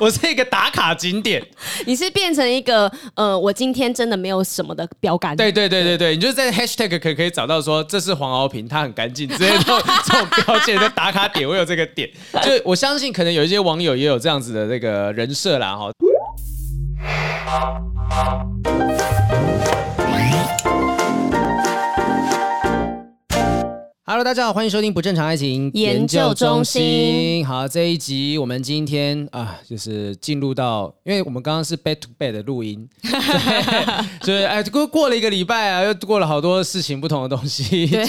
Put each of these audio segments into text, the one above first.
我是一个打卡景点。你是变成一个呃，我今天真的没有什么的标杆。对对对对对，你就是在 hashtag 可以可以找到说这是黄敖平，他很干净，之类的这种标签的打卡点，我有这个点。就我相信，可能有一些网友也有这样子的那个人设啦，哈。Hello，大家好，欢迎收听不正常爱情研究中心。好，这一集我们今天啊，就是进入到，因为我们刚刚是 back to back 的录音，所以 哎，过过了一个礼拜啊，又过了好多事情，不同的东西。对，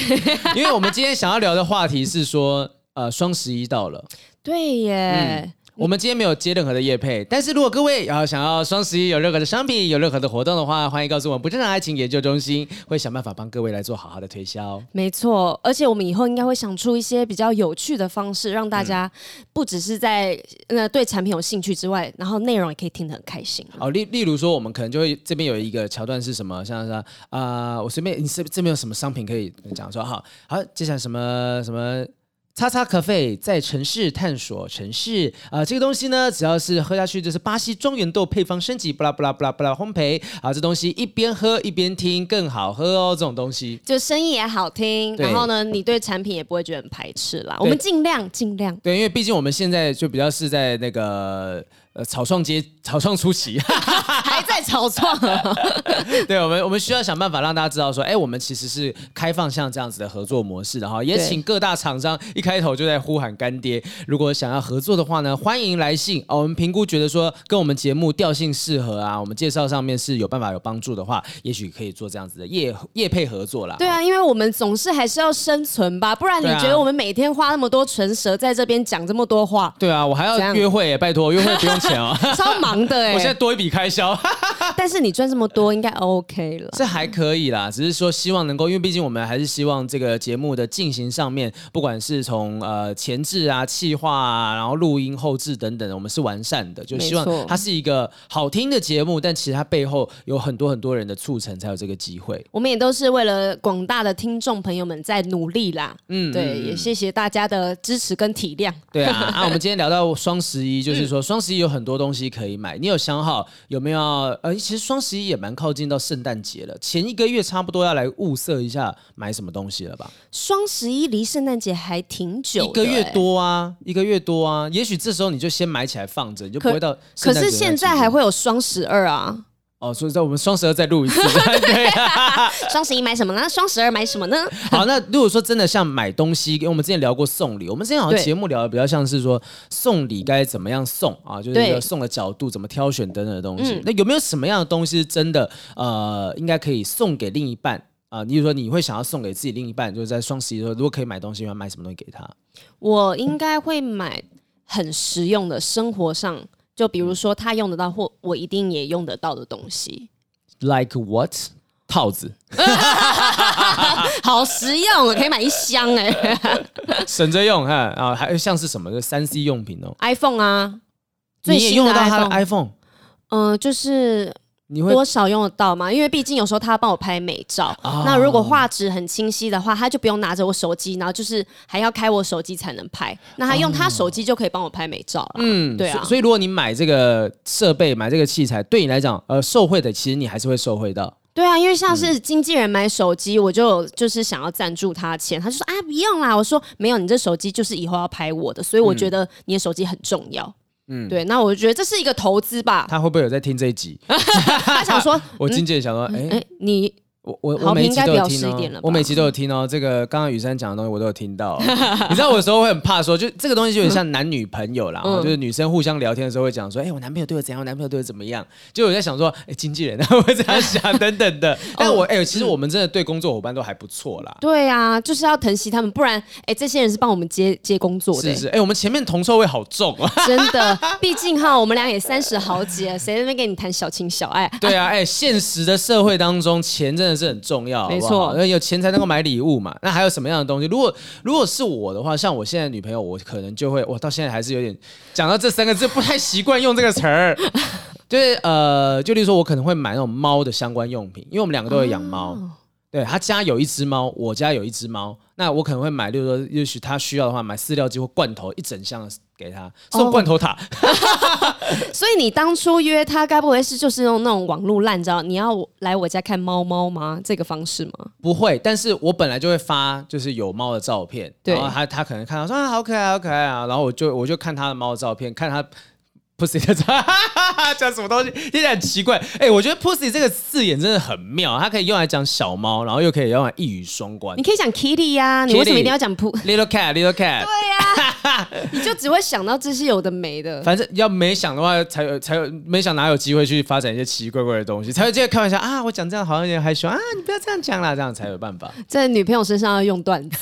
因为我们今天想要聊的话题是说，呃，双十一到了。对耶。嗯 我们今天没有接任何的业配，但是如果各位要想要双十一有任何的商品、有任何的活动的话，欢迎告诉我们不正常爱情研究中心，会想办法帮各位来做好好的推销。没错，而且我们以后应该会想出一些比较有趣的方式，让大家不只是在呃对产品有兴趣之外，然后内容也可以听得很开心。好，例例如说，我们可能就会这边有一个桥段是什么，像是啊、呃，我随便你这这边有什么商品可以讲说，好好，接下来什么什么。叉叉咖啡在城市探索城市啊、呃，这个东西呢，只要是喝下去就是巴西庄园豆配方升级，不啦不啦不啦不啦烘焙啊，这东西一边喝一边听更好喝哦，这种东西就声音也好听，然后呢，你对产品也不会觉得很排斥啦。我们尽量尽量对，因为毕竟我们现在就比较是在那个。呃，草创阶，草创初期，草创。对，我们我们需要想办法让大家知道说，哎，我们其实是开放像这样子的合作模式的哈，也请各大厂商一开头就在呼喊干爹，如果想要合作的话呢，欢迎来信哦。我们评估觉得说跟我们节目调性适合啊，我们介绍上面是有办法有帮助的话，也许可以做这样子的业业配合作啦。对啊，因为我们总是还是要生存吧，不然你觉得我们每天花那么多唇舌在这边讲这么多话？对啊，我还要约会，拜托约会不用钱哦。超忙的哎、欸！我现在多一笔开销，但是你赚这么多，应该 OK 了。这还可以啦，只是说希望能够，因为毕竟我们还是希望这个节目的进行上面，不管是从呃前置啊、气化啊，然后录音、后置等等，我们是完善的，就希望它是一个好听的节目。但其实它背后有很多很多人的促成，才有这个机会。我们也都是为了广大的听众朋友们在努力啦。嗯，对，也谢谢大家的支持跟体谅。对啊，啊，我们今天聊到双十一，就是说双十一有很多东西可以买，你有想好有没有？呃，其实双十一也蛮靠近到圣诞节了，前一个月差不多要来物色一下买什么东西了吧？双十一离圣诞节还挺久，欸，一个月多啊，一个月多啊。也许这时候你就先买起来放着，你就不会到。可是现在还会有双十二啊。哦，所以在我们双十二再录一次，对啊。双十一买什么呢？双十二买什么呢？好，那如果说真的像买东西，因为我们之前聊过送礼，我们之前好像节目聊的比较像是说送礼该怎么样送啊，就是送的角度怎么挑选等等的东西。那有没有什么样的东西是真的呃，应该可以送给另一半啊？你比如说你会想要送给自己另一半，就是在双十一的时候，如果可以买东西，你会买什么东西给他？我应该会买很实用的，生活上。就比如说他用得到或我一定也用得到的东西，like what？套子，好实用，可以买一箱哎、欸，省着用哈啊，还像是什么的三 C 用品哦，iPhone 啊，你也用得到他的 iPhone？嗯、呃，就是。你会多少用得到吗？因为毕竟有时候他要帮我拍美照，哦、那如果画质很清晰的话，他就不用拿着我手机，然后就是还要开我手机才能拍。那他用他手机就可以帮我拍美照了。嗯，对啊。所以如果你买这个设备、买这个器材，对你来讲，呃，受惠的其实你还是会受惠到。对啊，因为像是经纪人买手机，我就就是想要赞助他钱，他就说啊不用啦，我说没有，你这手机就是以后要拍我的，所以我觉得你的手机很重要。嗯，对，那我就觉得这是一个投资吧。他会不会有在听这一集？他想说，我经纪人想说，哎、嗯、哎，你。我我我每集都有听哦，我每集都有听哦。这个刚刚雨珊讲的东西我都有听到。你知道我有时候会很怕说，就这个东西就有点像男女朋友啦，就是女生互相聊天的时候会讲说，哎，我男朋友对我怎样，我男朋友对我怎么样。就我在想说，哎，经纪人他会这样想 等等的。但我哎，其实我们真的对工作伙伴都还不错啦。对啊，就是要疼惜他们，不然哎，这些人是帮我们接接工作的。是是，哎，我们前面铜臭味好重啊。真的，毕竟哈，我们俩也三十好几了，谁在那边跟你谈小情小爱？对啊，哎，现实的社会当中，钱真的是很重要。没错，有钱才能够买礼物嘛。那还有什么样的东西？如果如果是我的话，像我现在女朋友，我可能就会，我到现在还是有点讲到这三个字不太习惯用这个词儿。就是呃，就例如说，我可能会买那种猫的相关用品，因为我们两个都有养猫。哦、对，他家有一只猫，我家有一只猫，那我可能会买，例如说，也许他需要的话，买饲料机或罐头一整箱给他送罐头塔。哦 所以你当初约他，该不会是就是用那种网络烂招？你要来我家看猫猫吗？这个方式吗？不会，但是我本来就会发就是有猫的照片，对然后他他可能看到说啊好可爱好可爱啊，然后我就我就看他的猫的照片，看他。Pussy 的哈哈哈，讲什么东西听起来很奇怪。哎、欸，我觉得 Pussy 这个字眼真的很妙，它可以用来讲小猫，然后又可以用来一语双关。你可以讲 Kitty 呀、啊你为什么一定要讲 p little Cat，Little Cat？对呀、啊，你就只会想到这些有的没的。反正要没想的话，才有才有没想哪有机会去发展一些奇奇怪怪的东西，才会这样开玩笑啊！我讲这样好像有点害羞啊，你不要这样讲啦，这样才有办法 在女朋友身上要用段子。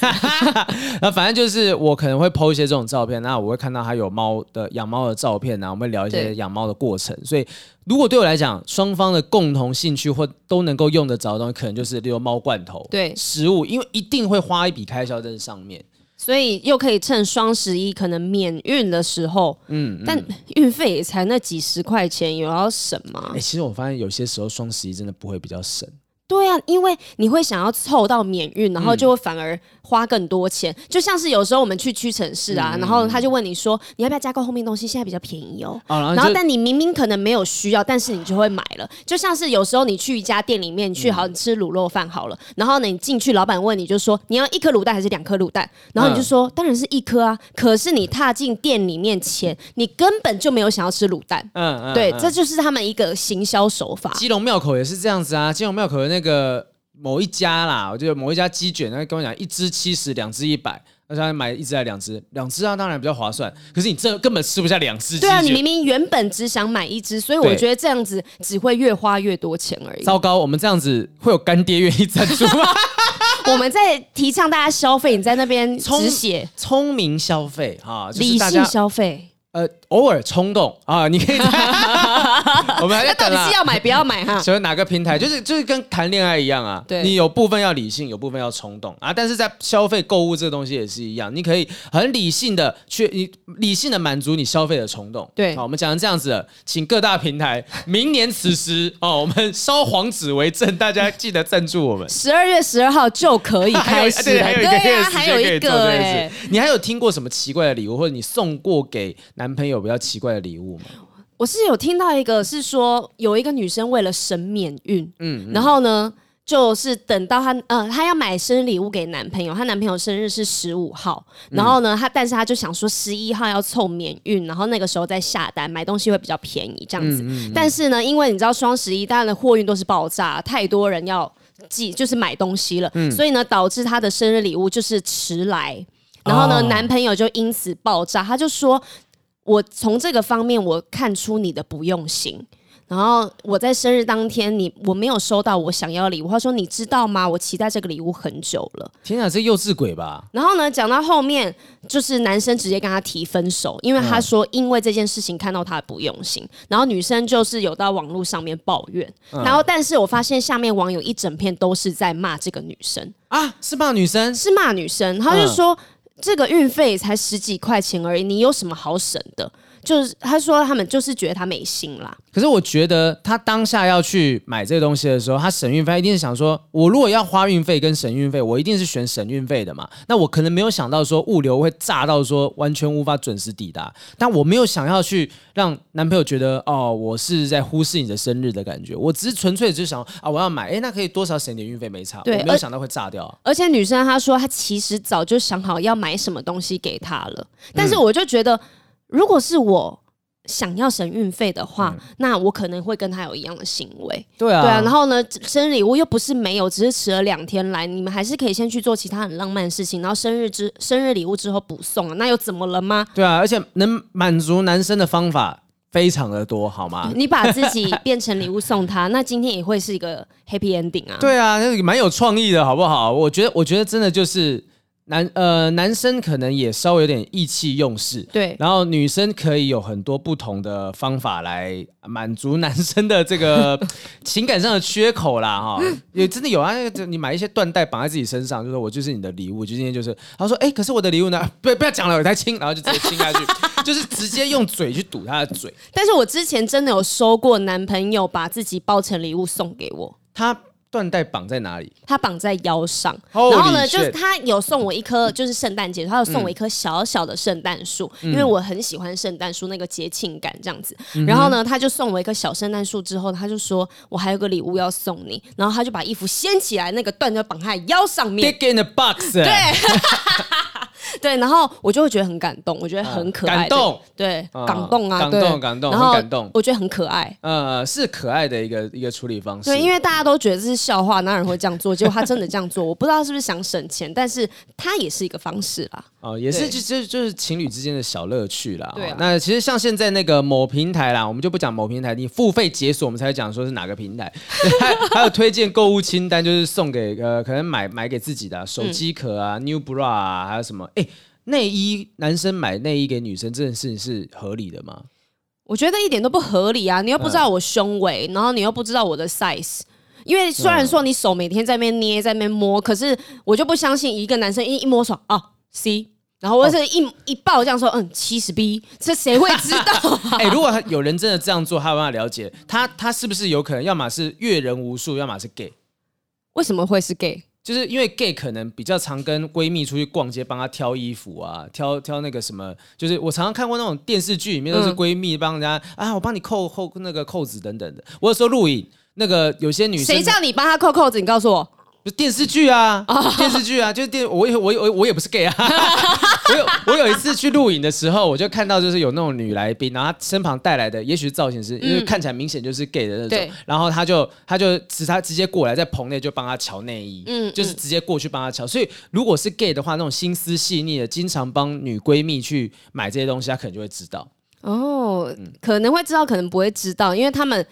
那反正就是我可能会 PO 一些这种照片，那我会看到他有猫的养猫的照片，然后我们会聊一些养猫的过程，所以如果对我来讲，双方的共同兴趣或都能够用得着的东西，可能就是例如猫罐头，对食物，因为一定会花一笔开销在这上面，所以又可以趁双十一可能免运的时候，嗯，嗯但运费也才那几十块钱，有要省吗？哎、欸，其实我发现有些时候双十一真的不会比较省。对啊，因为你会想要凑到免运，然后就会反而花更多钱。嗯、就像是有时候我们去屈臣氏啊，嗯、然后他就问你说，你要不要加购后面东西？现在比较便宜哦。哦然后，然后但你明明可能没有需要，但是你就会买了。就像是有时候你去一家店里面，去好你吃卤肉饭好了，嗯、然后呢你进去，老板问你就说你要一颗卤蛋还是两颗卤蛋？然后你就说、嗯、当然是一颗啊。可是你踏进店里面前，你根本就没有想要吃卤蛋。嗯嗯，对，嗯、这就是他们一个行销手法。基隆庙口也是这样子啊，基隆庙口的那个。某一家啦，我觉得某一家鸡卷，他跟我讲一只七十，两只一百，那他买一只还两只？两只啊，当然比较划算。可是你这根本吃不下两只鸡。对啊，你明明原本只想买一只，所以我觉得这样子只会越花越多钱而已。糟糕，我们这样子会有干爹愿意赞助吗？我们在提倡大家消费，你在那边只写聪明消费哈，就是、理性消费。呃，偶尔冲动啊，你可以。我们还在等啊。到底是要买不要买哈？选哪个平台？就是就是跟谈恋爱一样啊。对。你有部分要理性，有部分要冲动啊。但是在消费购物这个东西也是一样，你可以很理性的去，你理性的满足你消费的冲动。对。好，我们讲成这样子了，请各大平台明年此时 哦，我们烧黄纸为证，大家记得赞助我们。十二月十二号就可以开始。对，还有一个对啊，还有一个哎。你还有听过什么奇怪的礼物，或者你送过给？男朋友比较奇怪的礼物吗？我是有听到一个，是说有一个女生为了省免运，嗯，嗯，然后呢，就是等到她，呃，她要买生日礼物给男朋友，她男朋友生日是十五号，然后呢，她但是她就想说十一号要凑免运，然后那个时候再下单买东西会比较便宜这样子。嗯嗯嗯，但是呢，因为你知道双十一，大家的货运都是爆炸，太多人要寄，就是买东西了，嗯，所以呢，导致她的生日礼物就是迟来，然后呢，哦，男朋友就因此爆炸，他就说。我从这个方面我看出你的不用心，然后我在生日当天你我没有收到我想要的礼物，他说你知道吗？我期待这个礼物很久了。天啊，这幼稚鬼吧！然后呢，讲到后面就是男生直接跟他提分手，因为他说因为这件事情看到他的不用心，然后女生就是有到网络上面抱怨，然后但是我发现下面网友一整片都是在骂这个女生啊，是骂女生，是骂女生，他就说。这个运费才十几块钱而已，你有什么好省的？就是他说他们就是觉得他没心啦。可是我觉得他当下要去买这个东西的时候，他省运费一定是想说，我如果要花运费跟省运费，我一定是选省运费的嘛。那我可能没有想到说物流会炸到说完全无法准时抵达，但我没有想要去让男朋友觉得哦，我是在忽视你的生日的感觉。我只是纯粹只是想啊，我要买，哎，那可以多少省点运费没差。对，我没有想到会炸掉。而且女生她说她其实早就想好要买什么东西给他了，但是我就觉得。如果是我想要省运费的话，嗯、那我可能会跟他有一样的行为。对啊，对啊。然后呢，生日礼物又不是没有，只是迟了两天来，你们还是可以先去做其他很浪漫的事情，然后生日之生日礼物之后补送啊，那又怎么了吗？对啊，而且能满足男生的方法非常的多，好吗？你把自己变成礼物送他，那今天也会是一个 happy ending 啊。对啊，那蛮有创意的，好不好？我觉得，我觉得真的就是。男呃，男生可能也稍微有点意气用事，对。然后女生可以有很多不同的方法来满足男生的这个 情感上的缺口啦，哈。也真的有啊，那个你买一些缎带绑在自己身上，就说我就是你的礼物，就今天就是。他说，哎，可是我的礼物呢？不不要讲了，我才亲，然后就直接亲下去，就是直接用嘴去堵他的嘴。但是我之前真的有收过男朋友把自己包成礼物送给我，他。缎带绑在哪里？它绑在腰上。然后呢，就是他有送我一棵，就是圣诞节，他有送我一棵小小的圣诞树，嗯、因为我很喜欢圣诞树那个节庆感这样子。嗯、然后呢，他就送我一棵小圣诞树之后，他就说我还有个礼物要送你。然后他就把衣服掀起来，那个缎就绑在腰上面。In the box。对。对，然后我就会觉得很感动，我觉得很可爱。感动，对，感动啊，感动，感动，然后感动，我觉得很可爱。呃，是可爱的一个一个处理方式。对，因为大家都觉得这是笑话，哪有人会这样做？结果他真的这样做，我不知道是不是想省钱，但是他也是一个方式啦。哦，也是就就就是情侣之间的小乐趣啦。对，那其实像现在那个某平台啦，我们就不讲某平台，你付费解锁，我们才会讲说是哪个平台。还还有推荐购物清单，就是送给呃可能买买给自己的手机壳啊、New Bra 啊，还有什么哎。内衣，男生买内衣给女生这件事情是合理的吗？我觉得一点都不合理啊！你又不知道我胸围，嗯、然后你又不知道我的 size。因为虽然说你手每天在那边捏，在那边摸，可是我就不相信一个男生一一摸手啊 C，然后我是一、哦、一抱这样说，嗯，七十 B，这谁会知道、啊？哎、欸，如果有人真的这样做，他有办法了解他，他是不是有可能，要么是阅人无数，要么是 gay？为什么会是 gay？就是因为 gay 可能比较常跟闺蜜出去逛街，帮她挑衣服啊，挑挑那个什么，就是我常常看过那种电视剧里面都是闺蜜帮人家、嗯、啊，我帮你扣扣那个扣子等等的。我有时候录影，那个有些女生谁叫你帮她扣扣子？你告诉我。就电视剧啊，电视剧啊，就是电我我我我也不是 gay 啊，我有我有一次去录影的时候，我就看到就是有那种女来宾，然后她身旁带来的，也许是造型师，因为看起来明显就是 gay 的那种，然后她就她就直她直接过来在棚内就帮他瞧内衣，嗯，就是直接过去帮他瞧，所以如果是 gay 的话，那种心思细腻的，经常帮女闺蜜去买这些东西，她可能就会知道，哦，可能会知道，可能不会知道，因为他们。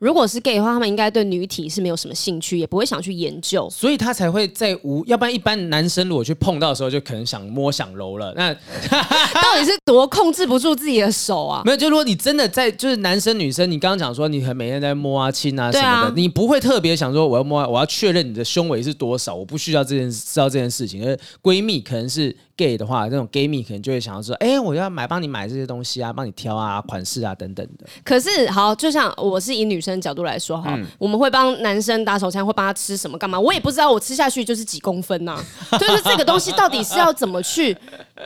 如果是 gay 的话，他们应该对女体是没有什么兴趣，也不会想去研究，所以他才会在无，要不然一般男生如果去碰到的时候，就可能想摸想揉了。那 到底是多控制不住自己的手啊？没有，就如果你真的在，就是男生女生，你刚刚讲说你很每天在摸啊亲啊什么的，啊、你不会特别想说我要摸，我要确认你的胸围是多少，我不需要这件知道这件事情。而闺蜜可能是。Gay 的话，那种 gay 蜜可能就会想要说，哎、欸，我要买，帮你买这些东西啊，帮你挑啊，款式啊等等的。可是，好，就像我是以女生角度来说哈，嗯、我们会帮男生打手枪，会帮他吃什么干嘛？我也不知道，我吃下去就是几公分呐、啊。就是这个东西到底是要怎么去？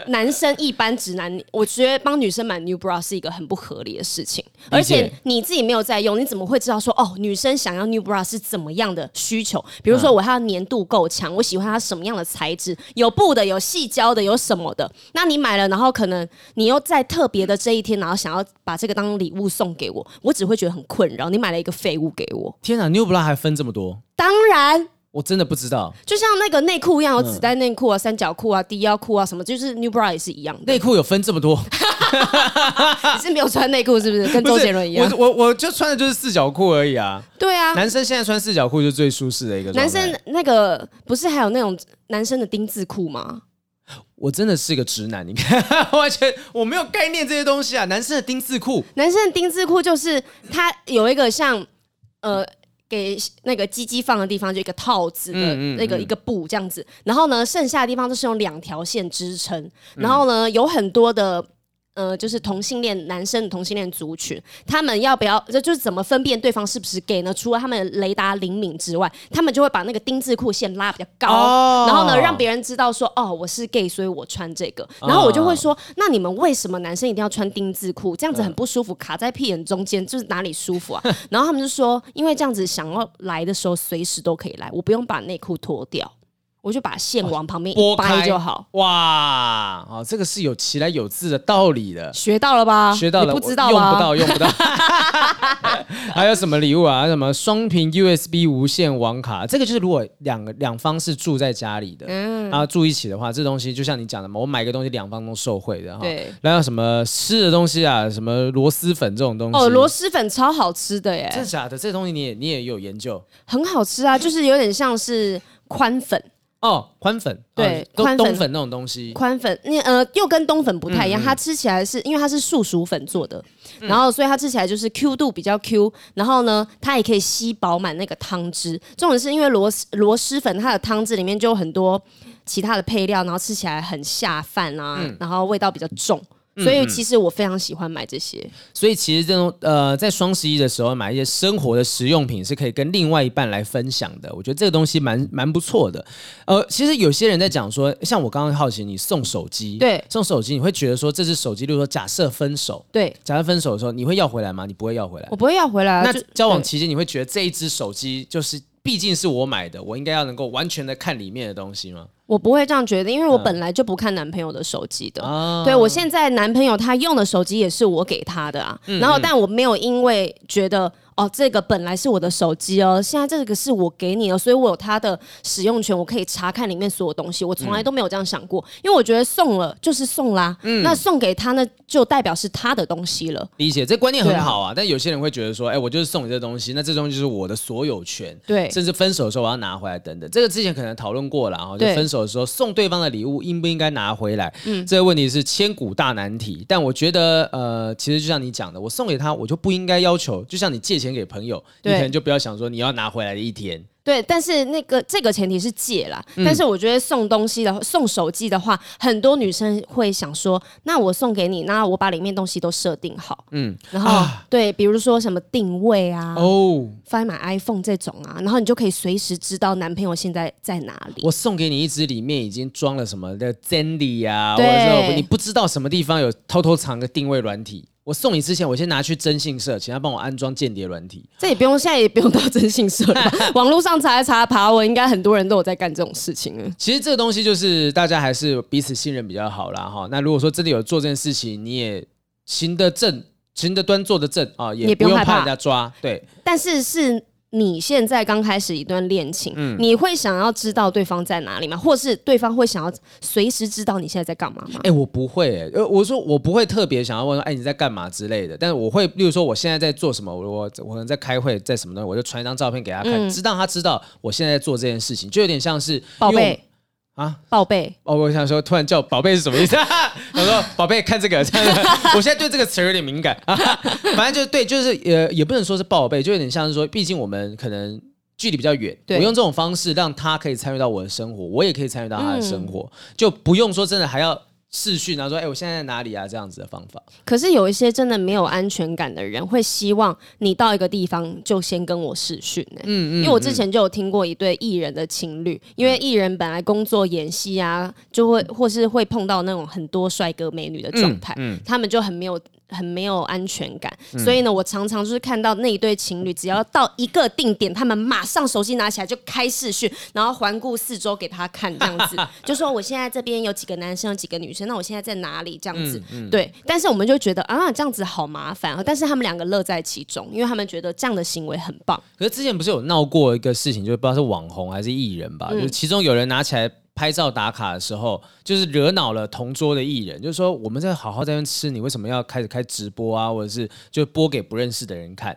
男生一般直男，我觉得帮女生买 new bra 是一个很不合理的事情。而且你自己没有在用，你怎么会知道说哦，女生想要 new bra 是怎么样的需求？比如说，我要粘度够强，我喜欢它什么样的材质？有布的，有细胶的。有什么的？那你买了，然后可能你又在特别的这一天，然后想要把这个当礼物送给我，我只会觉得很困扰。你买了一个废物给我，天哪！New Bra 还分这么多？当然，我真的不知道。就像那个内裤一样，有子弹内裤啊、三角裤啊、低腰裤啊什么，就是 New Bra 也是一样的。内裤有分这么多？你是没有穿内裤是不是？跟周杰伦一样？我我我就穿的就是四角裤而已啊。对啊，男生现在穿四角裤就是最舒适的一个。男生那个不是还有那种男生的丁字裤吗？我真的是一个直男，你看，完全我没有概念这些东西啊。男生的丁字裤，男生的丁字裤就是它有一个像呃给那个鸡鸡放的地方，就一个套子的那个一个布这样子。然后呢，剩下的地方都是用两条线支撑。然后呢，有很多的。呃，就是同性恋男生的同性恋族群，他们要不要？这就是怎么分辨对方是不是 gay 呢？除了他们雷达灵敏之外，他们就会把那个丁字裤线拉比较高，哦、然后呢，让别人知道说，哦，我是 gay，所以我穿这个。然后我就会说，哦、那你们为什么男生一定要穿丁字裤？这样子很不舒服，卡在屁眼中间，就是哪里舒服啊？然后他们就说，因为这样子想要来的时候随时都可以来，我不用把内裤脱掉。我就把线往旁边一掰就好。哇，哦，这个是有其来有自的道理的，学到了吧？学到了，不知道用不到，用不到。还有什么礼物啊？什么双屏 USB 无线网卡？这个就是如果两个两方是住在家里的，嗯，然后住一起的话，这东西就像你讲的嘛，我买个东西两方都受惠的哈。对。然后什么吃的东西啊？什么螺蛳粉这种东西？哦，螺蛳粉超好吃的耶！真的假的？这东西你也你也有研究？很好吃啊，就是有点像是宽粉。哦，宽粉对，宽、粉。那种东西，宽粉你呃又跟冬粉不太一样，嗯嗯。它吃起来是因为它是素薯粉做的，嗯、然后所以它吃起来就是 Q 度比较 Q，然后呢它也可以吸饱满那个汤汁。重点是因为螺螺蛳粉它的汤汁里面就有很多其他的配料，然后吃起来很下饭啊，嗯、然后味道比较重，所以其实我非常喜欢买这些。所以其实这种呃，在双十一的时候买一些生活的实用品是可以跟另外一半来分享的。我觉得这个东西蛮蛮不错的。呃，其实有些人在讲说，像我刚刚好奇，你送手机，对，送手机，你会觉得说这只手机，例如说假设分手，对，假设分手的时候，你会要回来吗？你不会要回来？我不会要回来。那交往期间，你会觉得这一只手机就是毕竟是我买的，我应该要能够完全的看里面的东西吗？我不会这样觉得，因为我本来就不看男朋友的手机的。嗯、对，我现在男朋友他用的手机也是我给他的啊。嗯、然后，但我没有因为觉得。哦，这个本来是我的手机哦，现在这个是我给你哦，所以我有它的使用权，我可以查看里面所有东西。我从来都没有这样想过，嗯、因为我觉得送了就是送啦，嗯、那送给他呢，就代表是他的东西了。理解，这观念很好啊。啊但有些人会觉得说，哎，我就是送你这东西，那这东西就是我的所有权，对，甚至分手的时候我要拿回来等等。这个之前可能讨论过了，然后就分手的时候送对方的礼物应不应该拿回来？嗯，这个问题是千古大难题。但我觉得，呃，其实就像你讲的，我送给他，我就不应该要求，就像你借钱给朋友。你可能就不要想说你要拿回来的一天。对，但是那个这个前提是借啦。嗯、但是我觉得送东西的话，送手机的话，很多女生会想说，那我送给你，那我把里面东西都设定好，嗯，然后、啊、对，比如说什么定位啊，哦，Find My iPhone 这种啊，然后你就可以随时知道男朋友现在在哪里。我送给你一支里面已经装了什么的 Zendy 啊，或者说你不知道什么地方有偷偷藏个定位软体。我送你之前，我先拿去征信社，请他帮我安装间谍软体。这也不用，现在也不用到征信社了。网络上查一查爬文，应该很多人都有在干这种事情了。其实这个东西就是大家还是彼此信任比较好啦。哈。那如果说真的有做这件事情，你也行得正、行得端、坐得正啊，也不用怕人家抓。对，但是是。你现在刚开始一段恋情，嗯、你会想要知道对方在哪里吗？或是对方会想要随时知道你现在在干嘛吗？哎、欸，我不会、欸，呃，我说我不会特别想要问说，哎、欸，你在干嘛之类的。但是我会，例如说我现在在做什么，我我我可能在开会，在什么东西，我就传一张照片给他看，嗯、知道他知道我现在在做这件事情，就有点像是宝贝。啊，报备哦！我想说，突然叫宝贝是什么意思？我说宝贝，看这个，这 样我现在对这个词有点敏感。啊 反正就对，就是呃，也不能说是报备，就有点像是说，毕竟我们可能距离比较远，我用这种方式让他可以参与到我的生活，我也可以参与到他的生活，嗯、就不用说真的还要。视讯，然后说：“哎、欸，我现在在哪里啊？”这样子的方法。可是有一些真的没有安全感的人，会希望你到一个地方就先跟我视讯。嗯嗯。因为我之前就有听过一对艺人的情侣，因为艺人本来工作演戏啊，就会或是会碰到那种很多帅哥美女的状态，嗯嗯、他们就很没有。很没有安全感，嗯、所以呢，我常常就是看到那一对情侣，只要到一个定点，他们马上手机拿起来就开视讯，然后环顾四周给他看，这样子，就说我现在这边有几个男生，有几个女生，那我现在在哪里？这样子，嗯嗯、对。但是我们就觉得啊，这样子好麻烦，但是他们两个乐在其中，因为他们觉得这样的行为很棒。可是之前不是有闹过一个事情，就是不知道是网红还是艺人吧，嗯、就是其中有人拿起来。拍照打卡的时候，就是惹恼了同桌的艺人，就是说我们在好好在那吃，你为什么要开始开直播啊？或者是就播给不认识的人看？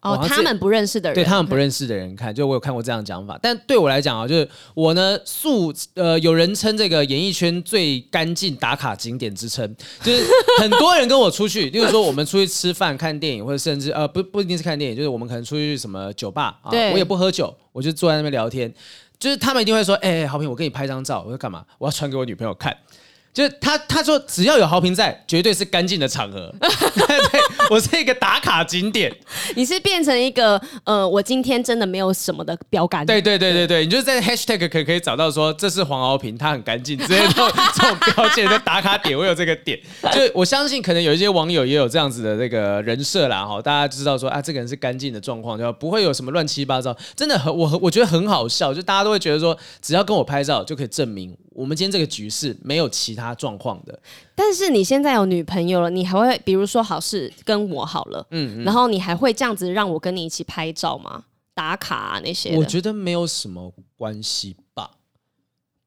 哦，他们不认识的人，对他们不认识的人看，就我有看过这样讲法。但对我来讲啊，就是我呢素 呃，有人称这个演艺圈最干净打卡景点之称，就是很多人跟我出去，例如说我们出去吃饭、看电影，或者甚至呃不不一定是看电影，就是我们可能出去什么酒吧啊，我也不喝酒，我就坐在那边聊天。就是他们一定会说，哎、欸，好平，我给你拍张照。我要干嘛？我要传给我女朋友看。就是他，他说只要有豪平在，绝对是干净的场合。对，我是一个打卡景点。你是变成一个呃，我今天真的没有什么的标杆。对对对对对，你就是在 hashtag 可以可以找到说这是黄豪平，他很干净，直接这种这种标签的打卡点，我有这个点。就我相信，可能有一些网友也有这样子的那个人设啦哈，大家知道说啊，这个人是干净的状况，就不会有什么乱七八糟。真的很我我觉得很好笑，就大家都会觉得说，只要跟我拍照就可以证明。我们今天这个局势没有其他状况的，但是你现在有女朋友了，你还会比如说好事跟我好了，嗯，嗯，然后你还会这样子让我跟你一起拍照吗？打卡啊那些？我觉得没有什么关系吧，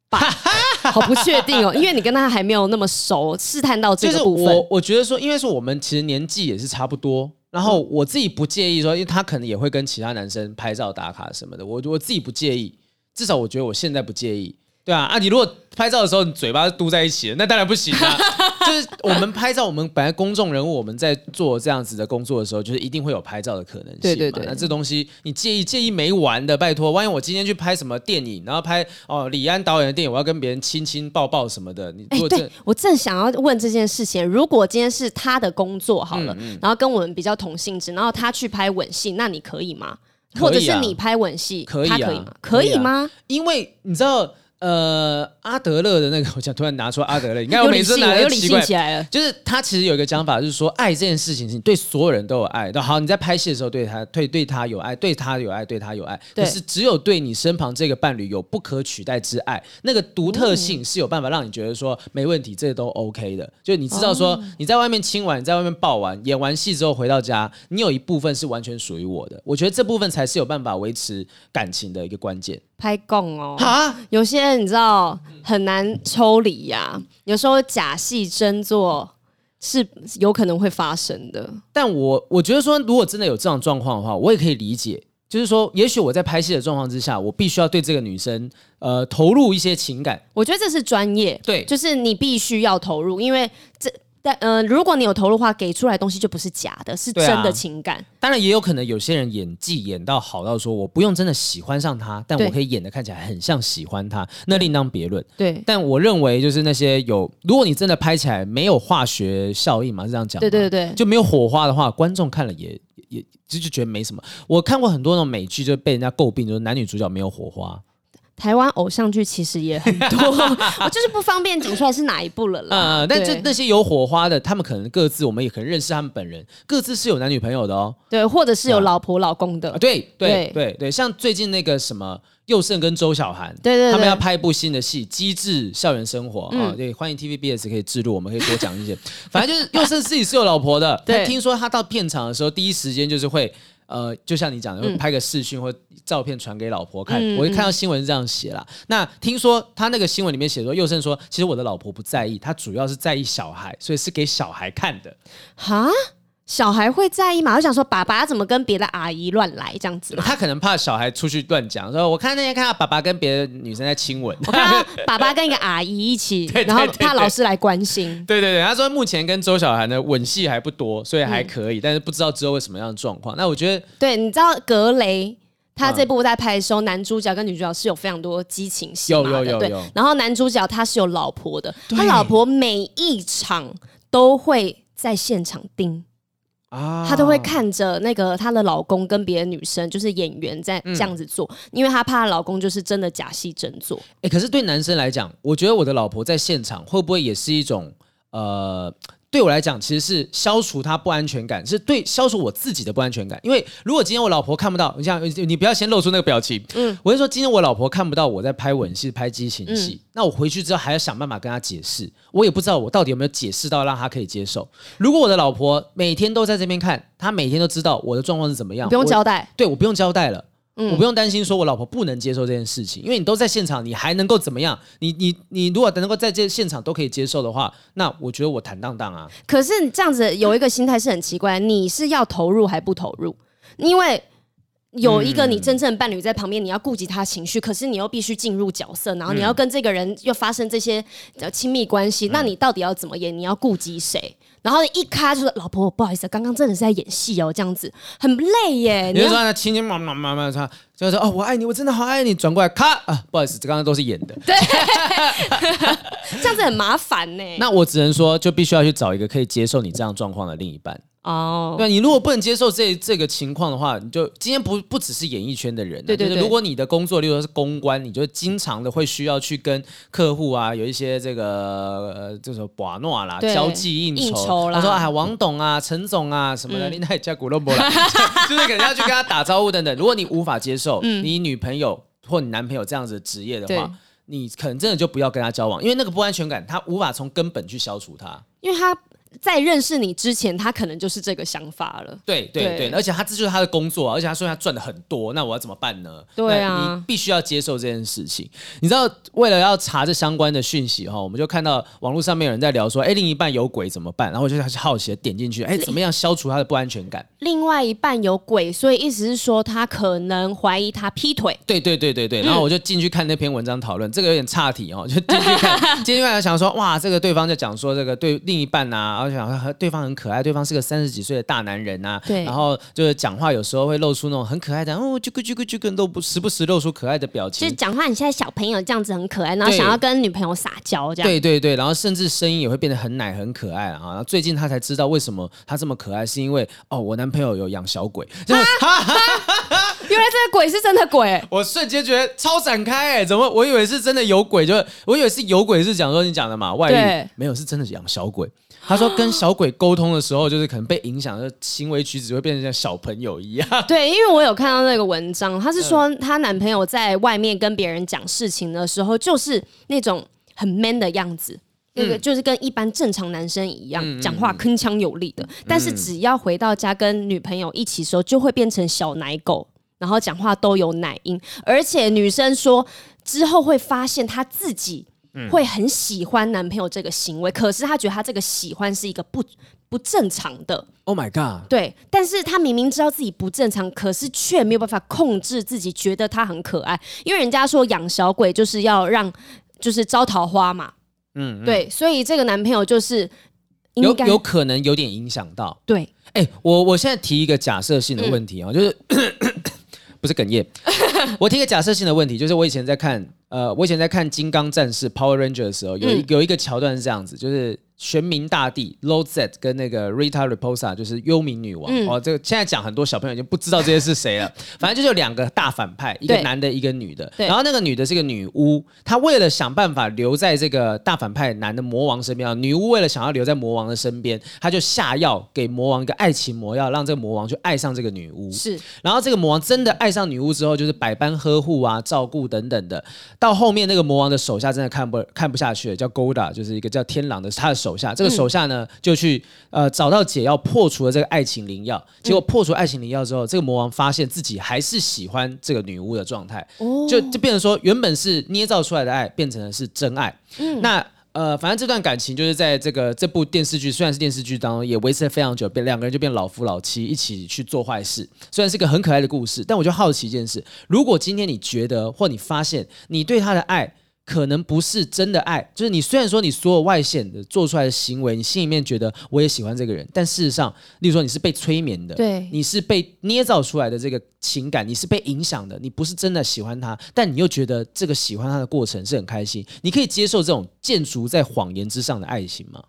吧，好不确定哦，因为你跟他还没有那么熟，试探到这个部分。我我觉得说，因为说我们其实年纪也是差不多，然后我自己不介意说，因为他可能也会跟其他男生拍照打卡什么的，我我自己不介意，至少我觉得我现在不介意。对啊，啊，你如果拍照的时候你嘴巴嘟在一起，那当然不行啊。就是我们拍照，我们本来公众人物，我们在做这样子的工作的时候，就是一定会有拍照的可能性。对对对。那这东西你介意介意没完的，拜托，万一我今天去拍什么电影，然后拍哦李安导演的电影，我要跟别人亲亲抱抱什么的，你哎，对我正想要问这件事情，如果今天是他的工作好了，嗯嗯、然后跟我们比较同性质，然后他去拍吻戏，那你可以吗？可以啊、或者是你拍吻戏，可以啊，他可以吗？可以吗？啊、因为你知道。呃，阿德勒的那个，我想突然拿出阿德勒，你看我每次拿又奇怪起来了。就是他其实有一个讲法，就是说爱这件事情，是你对所有人都有爱。好，你在拍戏的时候对他，对对他有爱，对他有爱，对他有爱。可是只有对你身旁这个伴侣有不可取代之爱，那个独特性是有办法让你觉得说没问题，这个都 OK 的。就你知道说你在外面亲完，你在外面抱完，演完戏之后回到家，你有一部分是完全属于我的。我觉得这部分才是有办法维持感情的一个关键。拍供哦，哈有些人你知道很难抽离呀、啊，有时候假戏真做是有可能会发生的。但我我觉得说，如果真的有这样状况的话，我也可以理解，就是说，也许我在拍戏的状况之下，我必须要对这个女生呃投入一些情感。我觉得这是专业，对，就是你必须要投入，因为这。但嗯、呃，如果你有投入的话，给出来东西就不是假的，是真的情感。啊、当然，也有可能有些人演技演到好到说，我不用真的喜欢上他，但我可以演的看起来很像喜欢他，那另当别论。对，但我认为就是那些有，如果你真的拍起来没有化学效应嘛，是这样讲。对对对，就没有火花的话，观众看了也也就就觉得没什么。我看过很多那种美剧，就被人家诟病，就是男女主角没有火花。台湾偶像剧其实也很多，我就是不方便讲出来是哪一部了啦。呃，但这那些有火花的，他们可能各自，我们也可能认识他们本人，各自是有男女朋友的哦。对，或者是有老婆老公的。对对对对，像最近那个什么佑胜跟周晓涵，对对，他们要拍一部新的戏《机智校园生活》啊，对，欢迎 TVBS 可以置入，我们可以多讲一些。反正就是佑胜自己是有老婆的，对，听说他到片场的时候，第一时间就是会。呃，就像你讲的，会拍个视讯或照片传给老婆看。嗯、我一看到新闻是这样写啦。嗯、那听说他那个新闻里面写说，佑胜说，其实我的老婆不在意，他主要是在意小孩，所以是给小孩看的。哈？小孩会在意吗？我想说，爸爸怎么跟别的阿姨乱来这样子？他可能怕小孩出去乱讲，说我看那天看到爸爸跟别的女生在亲吻，我看到爸爸跟一个阿姨一起，然后怕老师来关心。对对对，他说目前跟周小涵的吻戏还不多，所以还可以，嗯、但是不知道之后会什么样的状况。那我觉得，对，你知道格雷他这部在拍的时候，嗯、男主角跟女主角是有非常多激情戏，有有有有。然后男主角他是有老婆的，他老婆每一场都会在现场盯。啊，她都会看着那个她的老公跟别的女生，就是演员在这样子做，嗯、因为她怕她老公就是真的假戏真做。哎、欸，可是对男生来讲，我觉得我的老婆在现场会不会也是一种呃？对我来讲，其实是消除他不安全感，是对消除我自己的不安全感。因为如果今天我老婆看不到，你像你不要先露出那个表情，嗯，我就说今天我老婆看不到我在拍吻戏、拍激情戏，嗯、那我回去之后还要想办法跟她解释，我也不知道我到底有没有解释到让她可以接受。如果我的老婆每天都在这边看，她每天都知道我的状况是怎么样，不用交代，对，我不用交代了。嗯、我不用担心说，我老婆不能接受这件事情，因为你都在现场，你还能够怎么样？你你你如果能够在这现场都可以接受的话，那我觉得我坦荡荡啊。可是你这样子有一个心态是很奇怪，你是要投入还不投入？因为有一个你真正的伴侣在旁边，你要顾及他情绪，可是你又必须进入角色，然后你要跟这个人又发生这些亲密关系，那你到底要怎么演？你要顾及谁？然后一咔就说老婆，不好意思，刚刚真的是在演戏哦，这样子很累耶。你就说他亲亲妈妈妈妈他就说哦，我爱你，我真的好爱你。转过来咔啊，不好意思，这刚刚都是演的。对，这样子很麻烦呢。那我只能说，就必须要去找一个可以接受你这样状况的另一半。哦，对，你如果不能接受这这个情况的话，你就今天不不只是演艺圈的人，对对对。如果你的工作，例如说是公关，你就经常的会需要去跟客户啊有一些这个呃，就是把诺啦，交际应酬啦。他说啊，王董啊，陈总啊什么的，你那叫古罗博啦，就是可能要去跟他打招呼等等。如果你无法接受你女朋友或你男朋友这样子的职业的话，你可能真的就不要跟他交往，因为那个不安全感，他无法从根本去消除它，因为他。在认识你之前，他可能就是这个想法了。对对对，对，而且他这就是他的工作，而且他说他赚的很多，那我要怎么办呢？对啊，你必须要接受这件事情。你知道，为了要查这相关的讯息哈，我们就看到网络上面有人在聊说，哎，另一半有鬼怎么办？然后我就好奇的点进去，哎，怎么样消除他的不安全感？另外一半有鬼，所以意思是说他可能怀疑他劈腿。对对对对对，然后我就进去看那篇文章讨论，这个有点岔题哦，就进去看，进去看想说，哇，这个对方就讲说这个对另一半啊，而且想对方很可爱，对方是个三十几岁的大男人呐，对，然后就是讲话有时候会露出那种很可爱的，哦，就个就个就个都不时不时露出可爱的表情，就是讲话很像小朋友这样子很可爱，然后想要跟女朋友撒娇这样，对对对，然后甚至声音也会变得很奶很可爱啊。然后最近他才知道为什么他这么可爱，是因为哦，我男朋友有养小鬼，就 原来这个鬼是真的鬼，我瞬间觉得超展开哎，怎么我以为是真的有鬼，就我以为是有鬼是讲说你讲的嘛，外遇。没有是真的养小鬼。他说跟小鬼沟通的时候，就是可能被影响的行为举止会变成像小朋友一样。对，因为我有看到那个文章，他是说她男朋友在外面跟别人讲事情的时候，就是那种很 man 的样子，那个就是跟一般正常男生一样，讲话铿锵有力的。但是只要回到家跟女朋友一起的时候，就会变成小奶狗，然后讲话都有奶音，而且女生说之后会发现她自己。会很喜欢男朋友这个行为，可是她觉得她这个喜欢是一个不不正常的。Oh my god！对，但是她明明知道自己不正常，可是却没有办法控制自己，觉得他很可爱。因为人家说养小鬼就是要让，就是招桃花嘛。嗯，嗯，对，所以这个男朋友就是有有可能有点影响到。对，哎、欸，我我现在提一个假设性的问题啊、嗯，就是 不是哽咽，我提一个假设性的问题，就是我以前在看。呃，我以前在看《金刚战士》Power Ranger 的时候，有一有一个桥段是这样子，就是。玄冥大帝 Zed 跟那个 Rita Repulsa 就是幽冥女王、嗯、哦，这个现在讲很多小朋友已经不知道这些是谁了。反正就是有两个大反派，一个男的，一个女的。然后那个女的是个女巫，她为了想办法留在这个大反派男的魔王身边，女巫为了想要留在魔王的身边，她就下药给魔王一个爱情魔药，让这个魔王去爱上这个女巫。是，然后这个魔王真的爱上女巫之后，就是百般呵护啊、照顾等等的。到后面那个魔王的手下真的看不看不下去了，叫 Golda，就是一个叫天狼的他的手下，这个手下。呢，就去呃找到解药，破除了这个爱情灵药。结果破除爱情灵药之后，这个魔王发现自己还是喜欢这个女巫的状态，就就变成说，原本是捏造出来的爱，变成了是真爱。那呃，反正这段感情就是在这个这部电视剧，虽然是电视剧当中，也维持了非常久，变两个人就变老夫老妻，一起去做坏事。虽然是一个很可爱的故事，但我就好奇一件事：如果今天你觉得，或你发现你对他的爱，可能不是真的爱，就是你虽然说你所有外显的做出来的行为，你心里面觉得我也喜欢这个人，但事实上，例如说你是被催眠的，对，你是被捏造出来的这个情感，你是被影响的，你不是真的喜欢他，但你又觉得这个喜欢他的过程是很开心，你可以接受这种建筑在谎言之上的爱情吗？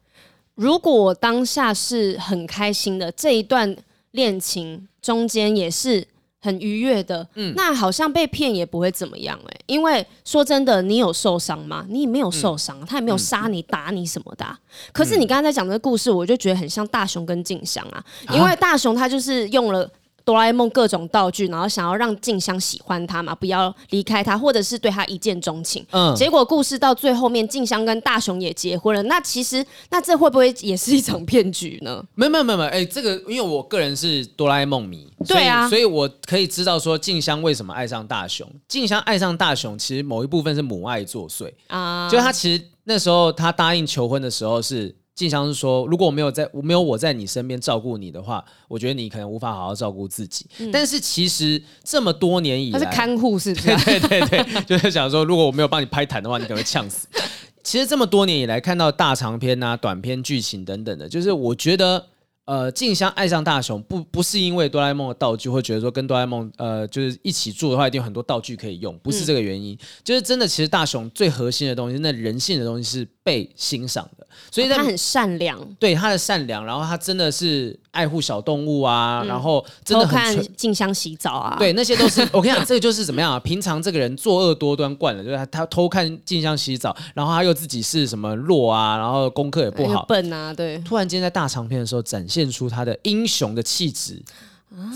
如果我当下是很开心的，这一段恋情中间也是。很愉悦的，嗯，那好像被骗也不会怎么样哎、欸，因为说真的，你有受伤吗？你也没有受伤，他也没有杀你、打你什么的、啊。可是你刚才在讲这个故事，我就觉得很像大雄跟静香啊，因为大雄他就是用了。哆啦 A 梦各种道具，然后想要让静香喜欢他嘛，不要离开他，或者是对他一见钟情。嗯，结果故事到最后面，静香跟大雄也结婚了。那其实，那这会不会也是一场骗局呢？没有没有没有，哎、欸，这个因为我个人是哆啦 A 梦迷，对啊，所以我可以知道说静香为什么爱上大雄。静香爱上大雄，其实某一部分是母爱作祟啊。就他其实那时候他答应求婚的时候是。静香是说，如果我没有在，没有我在你身边照顾你的话，我觉得你可能无法好好照顾自己。嗯、但是其实这么多年以来，他是看护是不是？对对对对，就是想说，如果我没有帮你拍痰的话，你可能会呛死。其实这么多年以来，看到大长篇啊、短篇剧情等等的，就是我觉得。呃，静香爱上大雄不不是因为哆啦 A 梦的道具，会觉得说跟哆啦 A 梦呃就是一起住的话，一定有很多道具可以用，不是这个原因，嗯、就是真的，其实大雄最核心的东西，那人性的东西是被欣赏的，所以他很善良，对他的善良，然后他真的是爱护小动物啊，嗯、然后真的很看静香洗澡啊，对，那些都是我跟你讲，这个就是怎么样啊？平常这个人作恶多端惯了，就是他，他偷看静香洗澡，然后他又自己是什么弱啊，然后功课也不好，笨啊，对，突然间在大长篇的时候展现。出他的英雄的气质，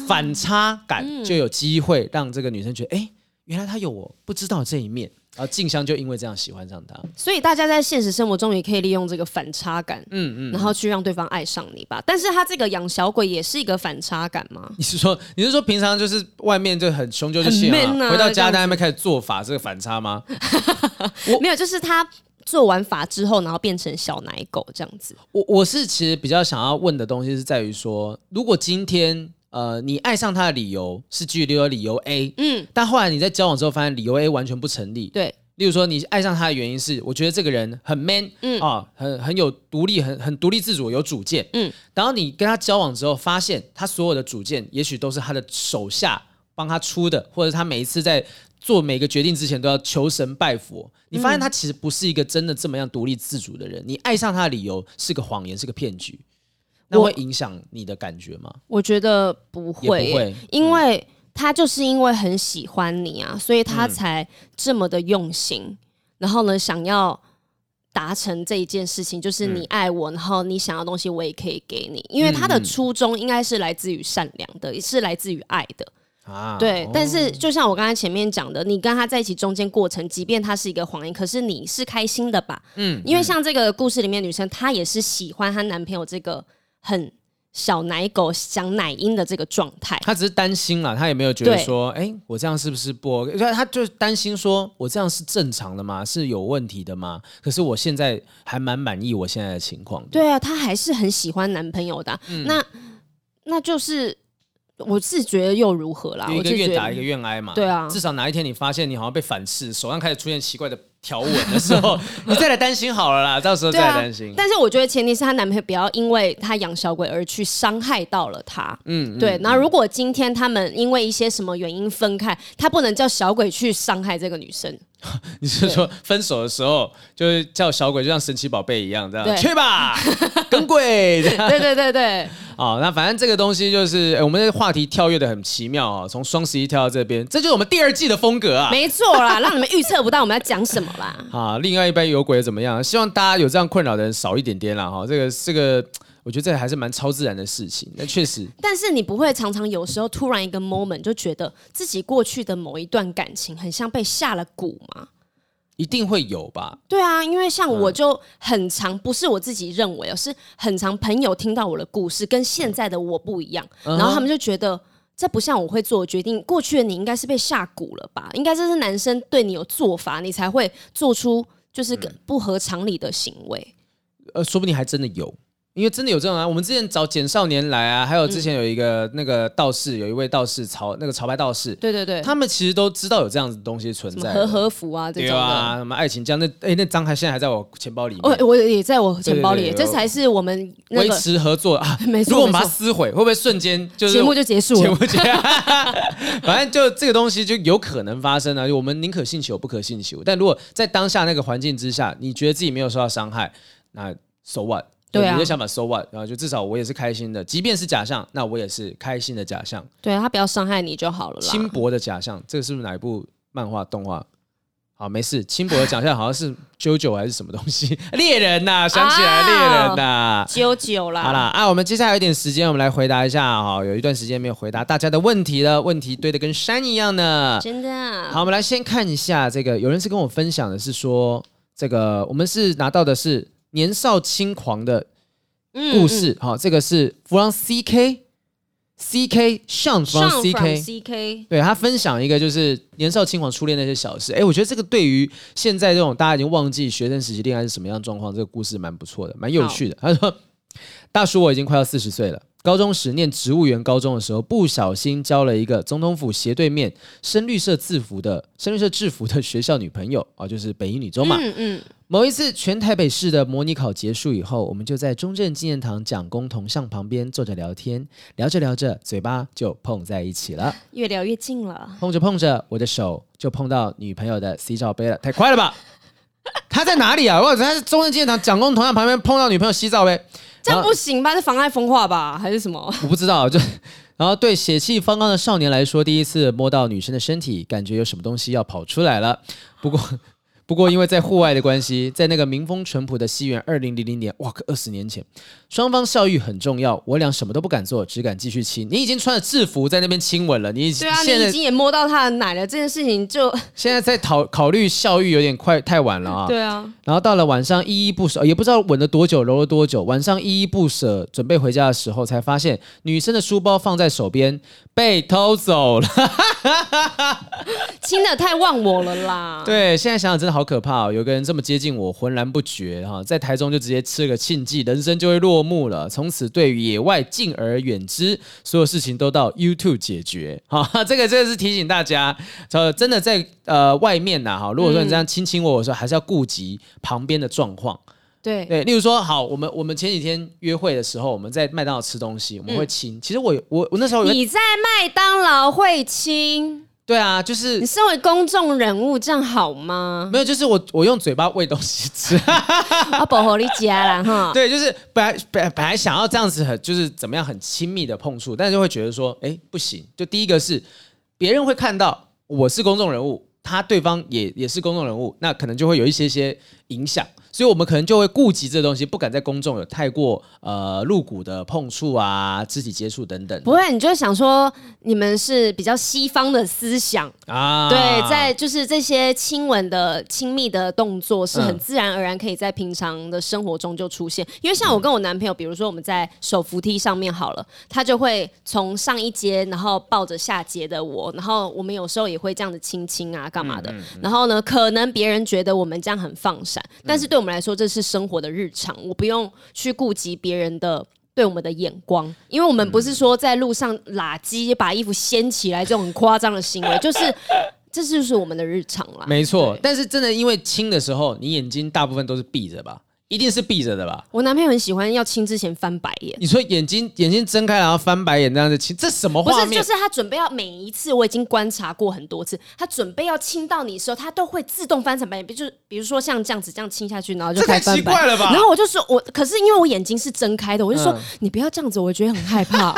反差感就有机会让这个女生觉得，哎，原来他有我不知道这一面。然后静香就因为这样喜欢上他，所以大家在现实生活中也可以利用这个反差感，嗯嗯，然后去让对方爱上你吧。但是他这个养小鬼也是一个反差感吗？你是说你是说平常就是外面就很凶就就行了，回到家在那边开始做法，这个反差吗？我 没有，就是他做完法之后，然后变成小奶狗这样子。我我是其实比较想要问的东西是在于说，如果今天。呃，你爱上他的理由是基于理由理由 A，嗯，但后来你在交往之后发现理由 A 完全不成立，对。例如说，你爱上他的原因是，我觉得这个人很 man，嗯啊，很很有独立，很很独立自主，有主见，嗯。然后你跟他交往之后，发现他所有的主见，也许都是他的手下帮他出的，或者他每一次在做每个决定之前都要求神拜佛。你发现他其实不是一个真的这么样独立自主的人，你爱上他的理由是个谎言，是个骗局。那会影响你的感觉吗？我，觉得不会，不会，因为他就是因为很喜欢你啊，所以他才这么的用心，嗯、然后呢，想要达成这一件事情，就是你爱我，嗯、然后你想要东西我也可以给你，因为他的初衷应该是来自于善良的，也是来自于爱的啊。对，哦、但是就像我刚才前面讲的，你跟他在一起中间过程，即便他是一个谎言，可是你是开心的吧？嗯，因为像这个故事里面女生，她也是喜欢她男朋友这个。很小奶狗想奶音的这个状态，他只是担心啊，他也没有觉得说，哎、欸，我这样是不是不 OK？他就担心说，我这样是正常的吗？是有问题的吗？可是我现在还蛮满意我现在的情况。对啊，他还是很喜欢男朋友的、啊。嗯、那那就是。我是觉得又如何啦？一个愿打一个愿挨嘛。对啊，至少哪一天你发现你好像被反噬，手上开始出现奇怪的条纹的时候，你再来担心好了啦。到时候再来担心、啊。但是我觉得前提是她男朋友不要因为她养小鬼而去伤害到了她。嗯，对。那如果今天他们因为一些什么原因分开，他不能叫小鬼去伤害这个女生。你是说分手的时候就是叫小鬼，就像神奇宝贝一样这样对去吧，跟鬼。对对对对。哦，那反正这个东西就是，欸、我们的话题跳跃的很奇妙啊、哦，从双十一跳到这边，这就是我们第二季的风格啊。没错啦，让你们预测不到我们要讲什么啦。啊，另外一半有鬼怎么样？希望大家有这样困扰的人少一点点啦。哈。这个这个，我觉得这个还是蛮超自然的事情。那确实，但是你不会常常有时候突然一个 moment 就觉得自己过去的某一段感情很像被下了蛊吗？一定会有吧？对啊，因为像我就很常，不是我自己认为，而是很常朋友听到我的故事跟现在的我不一样，然后他们就觉得这不像我会做的决定。过去的你应该是被下蛊了吧？应该这是男生对你有做法，你才会做出就是个不合常理的行为。呃，说不定还真的有。因为真的有这种啊，我们之前找简少年来啊，还有之前有一个那个道士，有一位道士潮那个潮牌道士，对对对，他们其实都知道有这样子的东西存在，和和服啊这种的，对啊，什么爱情这样，那哎那张还现在还在我钱包里面，我我也在我钱包里，这才是我们维持合作啊。没错，如果我们把它撕毁，会不会瞬间就是节目就结束了？节目结束，反正就这个东西就有可能发生啊。我们宁可信其有，不可信其无。但如果在当下那个环境之下，你觉得自己没有受到伤害，那 so what？对，你的想法 so what？然后就至少我也是开心的，即便是假象，那我也是开心的假象。对，他不要伤害你就好了啦。轻薄的假象，这个是不是哪一部漫画动画？好，没事。轻薄的假象好像是 JoJo 还是什么东西？猎人呐、啊，想起来猎人呐、啊，JoJo 啦。好啦啊，我们接下来有一点时间，我们来回答一下哈。有一段时间没有回答大家的问题了，问题堆得跟山一样呢。真的。好，我们来先看一下这个，有人是跟我分享的是说，这个我们是拿到的是。年少轻狂的故事，好、嗯嗯哦，这个是 from CK CK Sean from CK CK，对，他分享一个就是年少轻狂初恋那些小事，哎，我觉得这个对于现在这种大家已经忘记学生时期恋爱是什么样的状况，这个故事蛮不错的，蛮有趣的。他说：“大叔，我已经快要四十岁了。高中时念植物园高中的时候，不小心交了一个总统府斜对面深绿色制服的深绿色制服的学校女朋友 啊、哦，就是北一女中嘛。嗯嗯。”某一次，全台北市的模拟考结束以后，我们就在中正纪念堂蒋公铜像旁边坐着聊天，聊着聊着，嘴巴就碰在一起了，越聊越近了。碰着碰着，我的手就碰到女朋友的 C 罩杯了，太快了吧？他在哪里啊？我在中正纪念堂蒋公铜像旁边碰到女朋友 C 罩杯，这样不行吧？是妨碍风化吧？还是什么？我不知道。就然后对血气方刚的少年来说，第一次摸到女生的身体，感觉有什么东西要跑出来了。不过。不过因为在户外的关系，在那个民风淳朴的西元二零零零年，哇，可二十年前，双方效育很重要，我俩什么都不敢做，只敢继续亲。你已经穿着制服在那边亲吻了，你已经对啊，你已经也摸到他的奶了，这件事情就现在在考考虑效育有点快太晚了啊。对啊，然后到了晚上依依不舍，也不知道吻了多久，揉了多久，晚上依依不舍，准备回家的时候，才发现女生的书包放在手边被偷走了。亲的太忘我了啦！对，现在想想真的好可怕哦。有个人这么接近我，浑然不觉哈，在台中就直接吃了个庆忌，人生就会落幕了。从此对于野外敬而远之，所有事情都到 YouTube 解决。哈，这个这个是提醒大家，呃，真的在呃外面呐哈，如果说你这样亲亲我，我说还是要顾及旁边的状况。对对，例如说，好，我们我们前几天约会的时候，我们在麦当劳吃东西，我们会亲。嗯、其实我我我那时候你在麦当劳会亲？对啊，就是你身为公众人物，这样好吗？没有，就是我我用嘴巴喂东西吃，啊保护你家啦哈。对，就是本来本来本来想要这样子很就是怎么样很亲密的碰触，但是就会觉得说，哎，不行。就第一个是别人会看到我是公众人物，他对方也也是公众人物，那可能就会有一些些影响。所以，我们可能就会顾及这东西，不敢在公众有太过呃露骨的碰触啊、肢体接触等等。不会，你就会想说，你们是比较西方的思想啊？对，在就是这些亲吻的亲密的动作，是很自然而然可以在平常的生活中就出现。因为像我跟我男朋友，比如说我们在手扶梯上面好了，他就会从上一阶，然后抱着下阶的我，然后我们有时候也会这样子亲亲啊，干嘛的。然后呢，可能别人觉得我们这样很放闪，但是对我们来说，这是生活的日常，我不用去顾及别人的对我们的眼光，因为我们不是说在路上拉鸡把衣服掀起来这种很夸张的行为，就是这就是我们的日常啦。没错，但是真的因为亲的时候，你眼睛大部分都是闭着吧？一定是闭着的吧？我男朋友很喜欢要亲之前翻白眼。你说眼睛眼睛睁开然后翻白眼那样子亲，这什么画面？不是，就是他准备要每一次，我已经观察过很多次，他准备要亲到你的时候，他都会自动翻成白眼，比如比如说像这样子这样亲下去，然后就太奇怪了吧？然后我就说，我可是因为我眼睛是睁开的，我就说、嗯、你不要这样子，我觉得很害怕。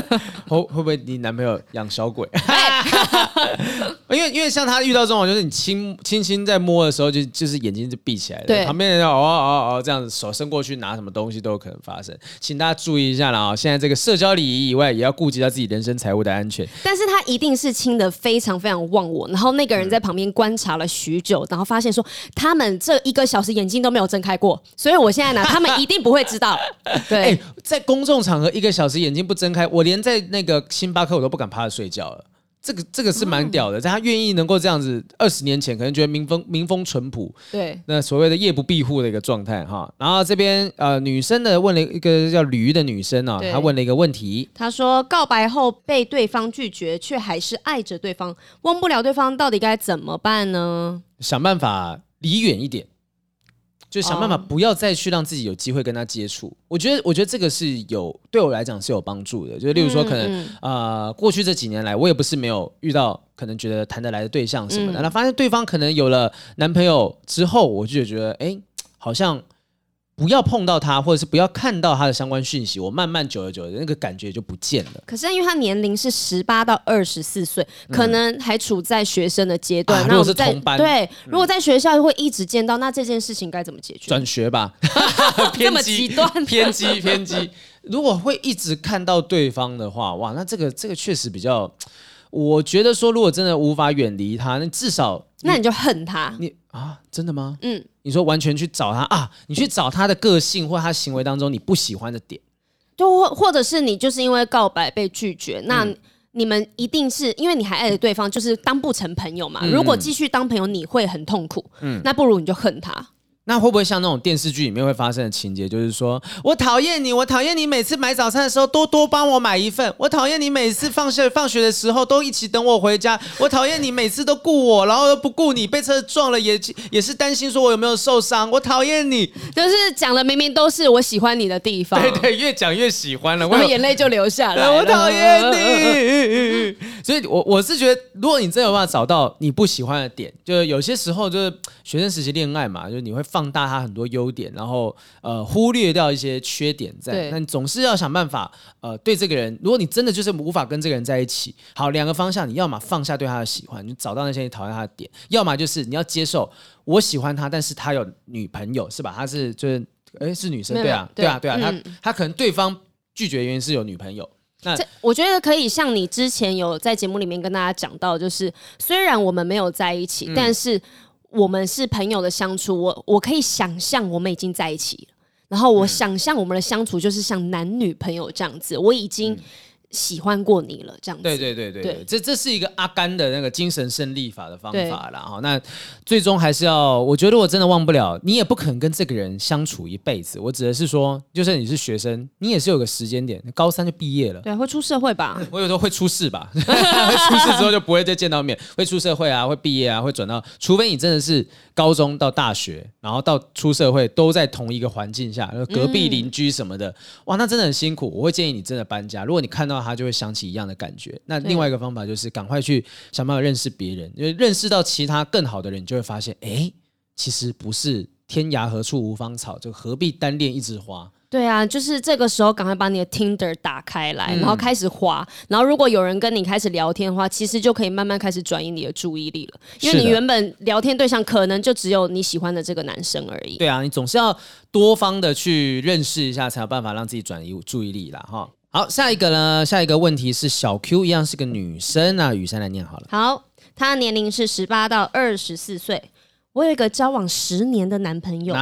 会会不会你男朋友养小鬼？因为因为像他遇到这种，就是你轻轻轻在摸的时候，就就是眼睛就闭起来了，对，旁边人要哦哦哦这样子手伸过去拿什么东西都有可能发生，请大家注意一下了啊！现在这个社交礼仪以外，也要顾及到自己人身财物的安全。但是他一定是亲的非常非常忘我，然后那个人在旁边观察了许久，然后发现说他们这一个小时眼睛都没有睁开过，所以我现在呢，他们一定不会知道。对，欸，在公众场合一个小时眼睛不睁开，我连在那个星巴克我都不敢趴着睡觉了。这个这个是蛮屌的，在、嗯、他愿意能够这样子，二十年前可能觉得民风民风淳朴，对，那所谓的夜不闭户的一个状态哈。然后这边呃女生的问了一个叫驴的女生啊，她问了一个问题，她说告白后被对方拒绝，却还是爱着对方，忘不了对方，到底该怎么办呢？想办法离远一点。就想办法不要再去让自己有机会跟他接触。Oh. 我觉得，我觉得这个是有对我来讲是有帮助的。就例如说，可能啊、呃，过去这几年来，我也不是没有遇到可能觉得谈得来的对象什么的。那、嗯、发现对方可能有了男朋友之后，我就觉得，哎，好像。不要碰到他，或者是不要看到他的相关讯息，我慢慢久而久之，那个感觉就不见了。可是因为他年龄是十八到二十四岁，可能还处在学生的阶段。那、啊、如果是同班，对，如果在学校会一直见到，那这件事情该怎么解决？转学吧，这么极端，偏激偏激。如果会一直看到对方的话，哇，那这个这个确实比较。我觉得说，如果真的无法远离他，那至少那你就恨他。你啊，真的吗？嗯，你说完全去找他啊？你去找他的个性或他行为当中你不喜欢的点，就或或者是你就是因为告白被拒绝，那你们一定是因为你还爱着对方，就是当不成朋友嘛。如果继续当朋友，你会很痛苦。嗯，那不如你就恨他。那会不会像那种电视剧里面会发生的情节，就是说我讨厌你，我讨厌你每次买早餐的时候都多帮我买一份，我讨厌你每次放学放学的时候都一起等我回家，我讨厌你每次都顾我，然后都不顾你，被车撞了也也是担心说我有没有受伤，我讨厌你，就是讲的明明都是我喜欢你的地方，对对，越讲越喜欢了，我眼泪就流下来了，我讨厌你。所以我我是觉得，如果你真有办法找到你不喜欢的点，就是有些时候就是学生时期恋爱嘛，就是你会放大他很多优点，然后呃忽略掉一些缺点在。对那你总是要想办法呃对这个人，如果你真的就是无法跟这个人在一起，好，两个方向，你要么放下对他的喜欢，你找到那些你讨厌他的点；要么就是你要接受我喜欢他，但是他有女朋友，是吧？他是就是哎是女生，对啊，对啊，对啊，他他可能对方拒绝的原因是有女朋友。那这我觉得可以像你之前有在节目里面跟大家讲到，就是虽然我们没有在一起，嗯、但是我们是朋友的相处，我我可以想象我们已经在一起了，然后我想象我们的相处就是像男女朋友这样子，我已经。嗯喜欢过你了，这样子。对对对对，对这这是一个阿甘的那个精神胜利法的方法啦。哈。那最终还是要，我觉得我真的忘不了，你也不可能跟这个人相处一辈子。我指的是说，就算你是学生，你也是有个时间点，高三就毕业了。对，会出社会吧？我有时候会出事吧，会 出事之后就不会再见到面，会出社会啊，会毕业啊，会转到，除非你真的是。高中到大学，然后到出社会，都在同一个环境下，隔壁邻居什么的，嗯、哇，那真的很辛苦。我会建议你真的搬家。如果你看到他，就会想起一样的感觉。那另外一个方法就是赶快去想办法认识别人，因为认识到其他更好的人，你就会发现，哎，其实不是天涯何处无芳草，就何必单恋一枝花。对啊，就是这个时候赶快把你的 Tinder 打开来，嗯、然后开始滑。然后如果有人跟你开始聊天的话，其实就可以慢慢开始转移你的注意力了。因为你原本聊天对象可能就只有你喜欢的这个男生而已。对啊，你总是要多方的去认识一下，才有办法让自己转移注意力啦。哈。好，下一个呢？下一个问题是小 Q 一样是个女生啊，雨珊来念好了。好，她年龄是十八到二十四岁。我有一个交往十年的男朋友。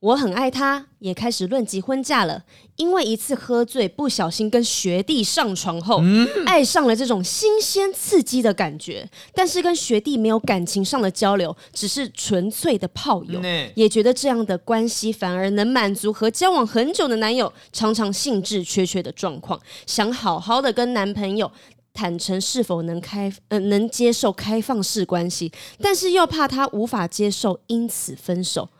我很爱他，也开始论及婚嫁了。因为一次喝醉，不小心跟学弟上床后，嗯、爱上了这种新鲜刺激的感觉。但是跟学弟没有感情上的交流，只是纯粹的炮友。嗯、也觉得这样的关系反而能满足和交往很久的男友常常兴致缺缺的状况。想好好的跟男朋友坦诚是否能开呃能接受开放式关系，但是又怕他无法接受，因此分手。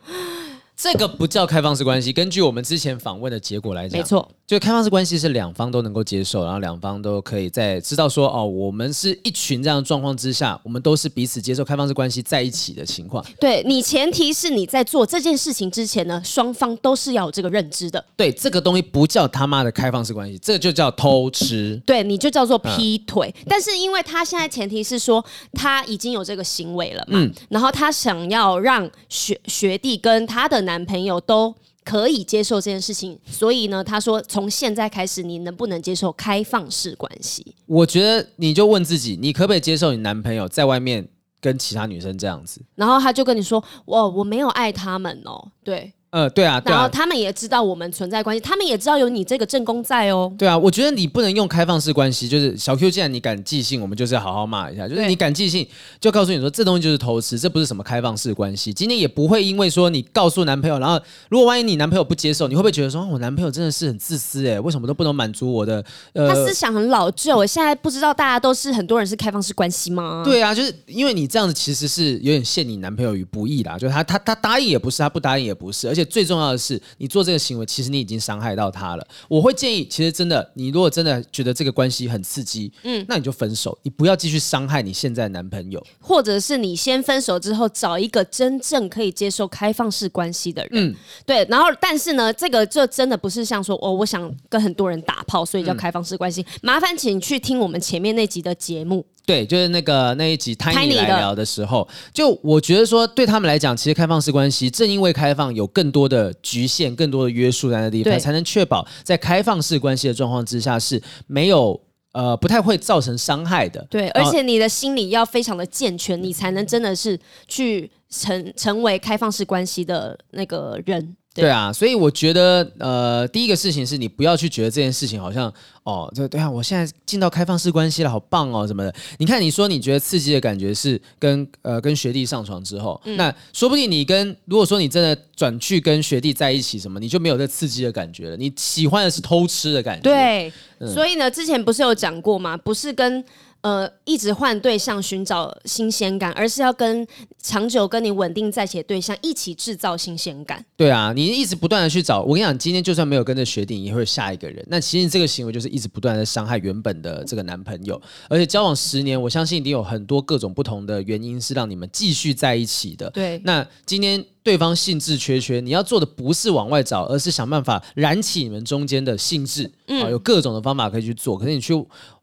这个不叫开放式关系。根据我们之前访问的结果来讲，没错，就开放式关系是两方都能够接受，然后两方都可以在知道说哦，我们是一群这样的状况之下，我们都是彼此接受开放式关系在一起的情况。对，你前提是你在做这件事情之前呢，双方都是要有这个认知的。对，这个东西不叫他妈的开放式关系，这个就叫偷吃。对，你就叫做劈腿。嗯、但是因为他现在前提是说他已经有这个行为了嘛，嗯，然后他想要让学学弟跟他的男男朋友都可以接受这件事情，所以呢，他说从现在开始，你能不能接受开放式关系？我觉得你就问自己，你可不可以接受你男朋友在外面跟其他女生这样子？然后他就跟你说：“我我没有爱他们哦。”对。呃，对啊，对啊，然后他们也知道我们存在关系，他们也知道有你这个正宫在哦。对啊，我觉得你不能用开放式关系，就是小 Q，既然你敢寄信，我们就是要好好骂一下，就是你敢寄信，就告诉你说这东西就是偷吃，这不是什么开放式关系。今天也不会因为说你告诉男朋友，然后如果万一你男朋友不接受，你会不会觉得说，我男朋友真的是很自私哎，为什么都不能满足我的？呃，他思想很老旧，我现在不知道大家都是很多人是开放式关系吗？对啊，就是因为你这样子其实是有点陷你男朋友于不义啦，就是他他他答应也不是，他不答应也不是，而且最重要的是。你做这个行为，其实你已经伤害到他了。我会建议，其实真的，你如果真的觉得这个关系很刺激，嗯，那你就分手，你不要继续伤害你现在男朋友，或者是你先分手之后找一个真正可以接受开放式关系的人，嗯，对。然后，但是呢，这个就真的不是像说哦，我想跟很多人打炮，所以叫开放式关系。嗯，麻烦请去听我们前面那集的节目。对，就是那个那一集 Tiny 来聊的时候，就我觉得说，对他们来讲，其实开放式关系正因为开放，有更多的局限、更多的约束在那地方，对才能确保在开放式关系的状况之下是没有呃不太会造成伤害的。对，而且你的心理要非常的健全，你才能真的是去成成为开放式关系的那个人。对，对啊，所以我觉得，呃，第一个事情是你不要去觉得这件事情好像，哦，这对啊，我现在进到开放式关系了，好棒哦，什么的。你看，你说你觉得刺激的感觉是跟呃跟学弟上床之后，嗯、那说不定你跟如果说你真的转去跟学弟在一起，什么你就没有这刺激的感觉了。你喜欢的是偷吃的感觉。对，嗯、所以呢，之前不是有讲过吗？不是跟。呃，一直换对象寻找新鲜感，而是要跟长久跟你稳定在一起的对象一起制造新鲜感。对啊，你一直不断的去找，我跟你讲，今天就算没有跟着学弟，也会有下一个人。那其实这个行为就是一直不断的伤害原本的这个男朋友，而且交往十年，我相信一定有很多各种不同的原因是让你们继续在一起的。对，那今天对方兴致缺缺，你要做的不是往外找，而是想办法燃起你们中间的兴致。嗯，有各种的方法可以去做，可是你去。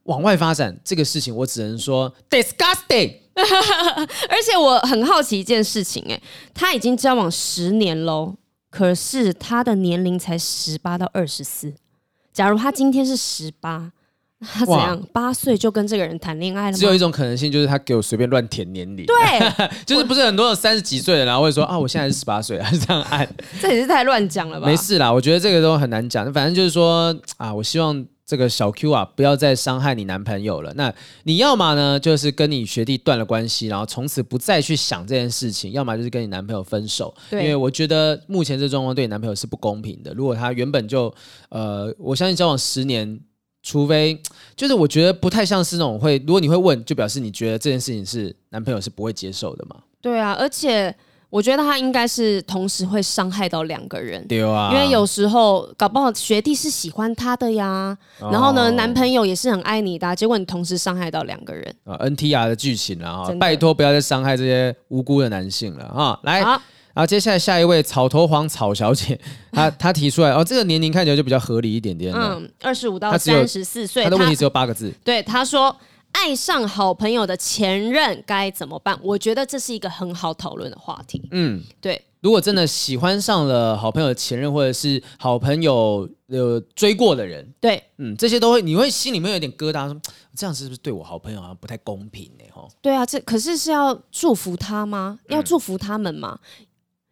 往外发展这个事情，我只能说 disgusting。而且我很好奇一件事情，哎，他已经交往十年喽，可是他的年龄才十八到二十四。假如他今天是十八，他怎样？八岁就跟这个人谈恋爱了吗？只有一种可能性，就是他给我随便乱填年龄。对，就是不是很多有三十几岁的，然后会说啊，我现在是十八岁，还是这样按？这也是太乱讲了吧？没事啦，我觉得这个都很难讲。反正就是说啊，我希望。这个小 Q 啊，不要再伤害你男朋友了。那你要么呢，就是跟你学弟断了关系，然后从此不再去想这件事情；要么就是跟你男朋友分手。对，因为我觉得目前这状况对你男朋友是不公平的。如果他原本就呃，我相信交往十年，除非就是我觉得不太像是那种会，如果你会问，就表示你觉得这件事情是男朋友是不会接受的嘛？对啊，而且。我觉得他应该是同时会伤害到两个人，对啊，因为有时候搞不好学弟是喜欢他的呀，哦、然后呢，男朋友也是很爱你的，结果你同时伤害到两个人。啊，NTR 的剧情了哈，拜托不要再伤害这些无辜的男性了啊！来，好。然后接下来下一位草头黄草小姐，她 她提出来哦，这个年龄看起来就比较合理一点点，嗯，二十五到三十四岁，她的问题只有八个字，对，她说。爱上好朋友的前任该怎么办？我觉得这是一个很好讨论的话题。嗯，对。如果真的喜欢上了好朋友的前任，或者是好朋友呃追过的人，对，嗯，这些都会，你会心里面有点疙瘩，说这样是不是对我好朋友好像不太公平呢？吼，对啊，这可是是要祝福他吗？要祝福他们吗？嗯、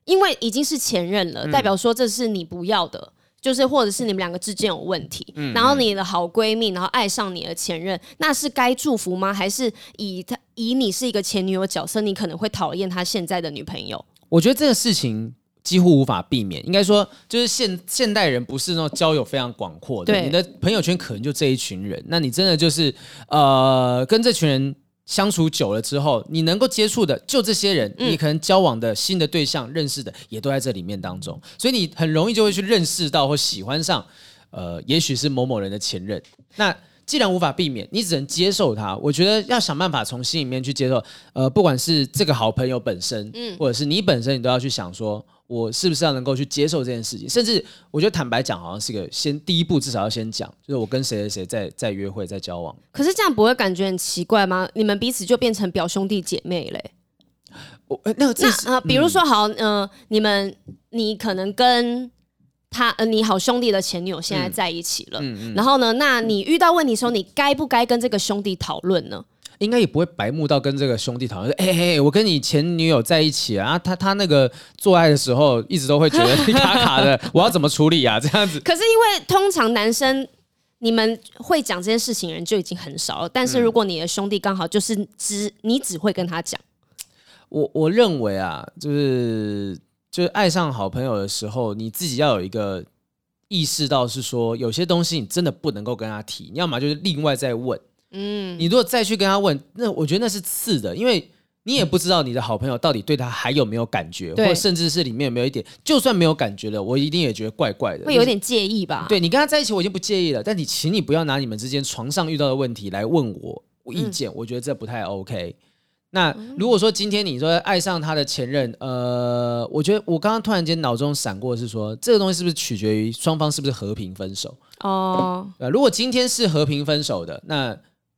因为已经是前任了，代表说这是你不要的。就是，或者是你们两个之间有问题，嗯、然后你的好闺蜜，然后爱上你的前任，那是该祝福吗？还是以他以你是一个前女友角色，你可能会讨厌他现在的女朋友？我觉得这个事情几乎无法避免。应该说，就是现现代人不是那种交友非常广阔的，对你的朋友圈可能就这一群人，那你真的就是呃跟这群人。相处久了之后，你能够接触的就这些人，嗯、你可能交往的新的对象认识的也都在这里面当中，所以你很容易就会去认识到或喜欢上，呃，也许是某某人的前任。那既然无法避免，你只能接受他。我觉得要想办法从心里面去接受，呃，不管是这个好朋友本身，嗯，或者是你本身，你都要去想说。我是不是要能够去接受这件事情？甚至我觉得坦白讲，好像是个先第一步，至少要先讲，就是我跟谁谁谁在在约会，在交往。可是这样不会感觉很奇怪吗？你们彼此就变成表兄弟姐妹嘞？我那个这是那呃，比如说好，嗯、呃，你们你可能跟他呃，你好兄弟的前女友现在在一起了，嗯嗯嗯、然后呢，那你遇到问题的时候，你该不该跟这个兄弟讨论呢？应该也不会白目到跟这个兄弟讨论说，哎嘿，我跟你前女友在一起啊，他他那个做爱的时候一直都会觉得 卡卡的，我要怎么处理啊？这样子。可是因为通常男生你们会讲这件事情的人就已经很少了，但是如果你的兄弟刚好就是只你只会跟他讲，我我认为啊，就是就是爱上好朋友的时候，你自己要有一个意识到是说，有些东西你真的不能够跟他提，你要么就是另外再问。嗯，你如果再去跟他问，那我觉得那是次的，因为你也不知道你的好朋友到底对他还有没有感觉，或甚至是里面有没有一点，就算没有感觉了，我一定也觉得怪怪的，会有点介意吧？对，你跟他在一起，我已经不介意了，但你请你不要拿你们之间床上遇到的问题来问我意见，嗯、我觉得这不太 OK。那如果说今天你说爱上他的前任，呃，我觉得我刚刚突然间脑中闪过的是说，这个东西是不是取决于双方是不是和平分手？哦，呃，如果今天是和平分手的，那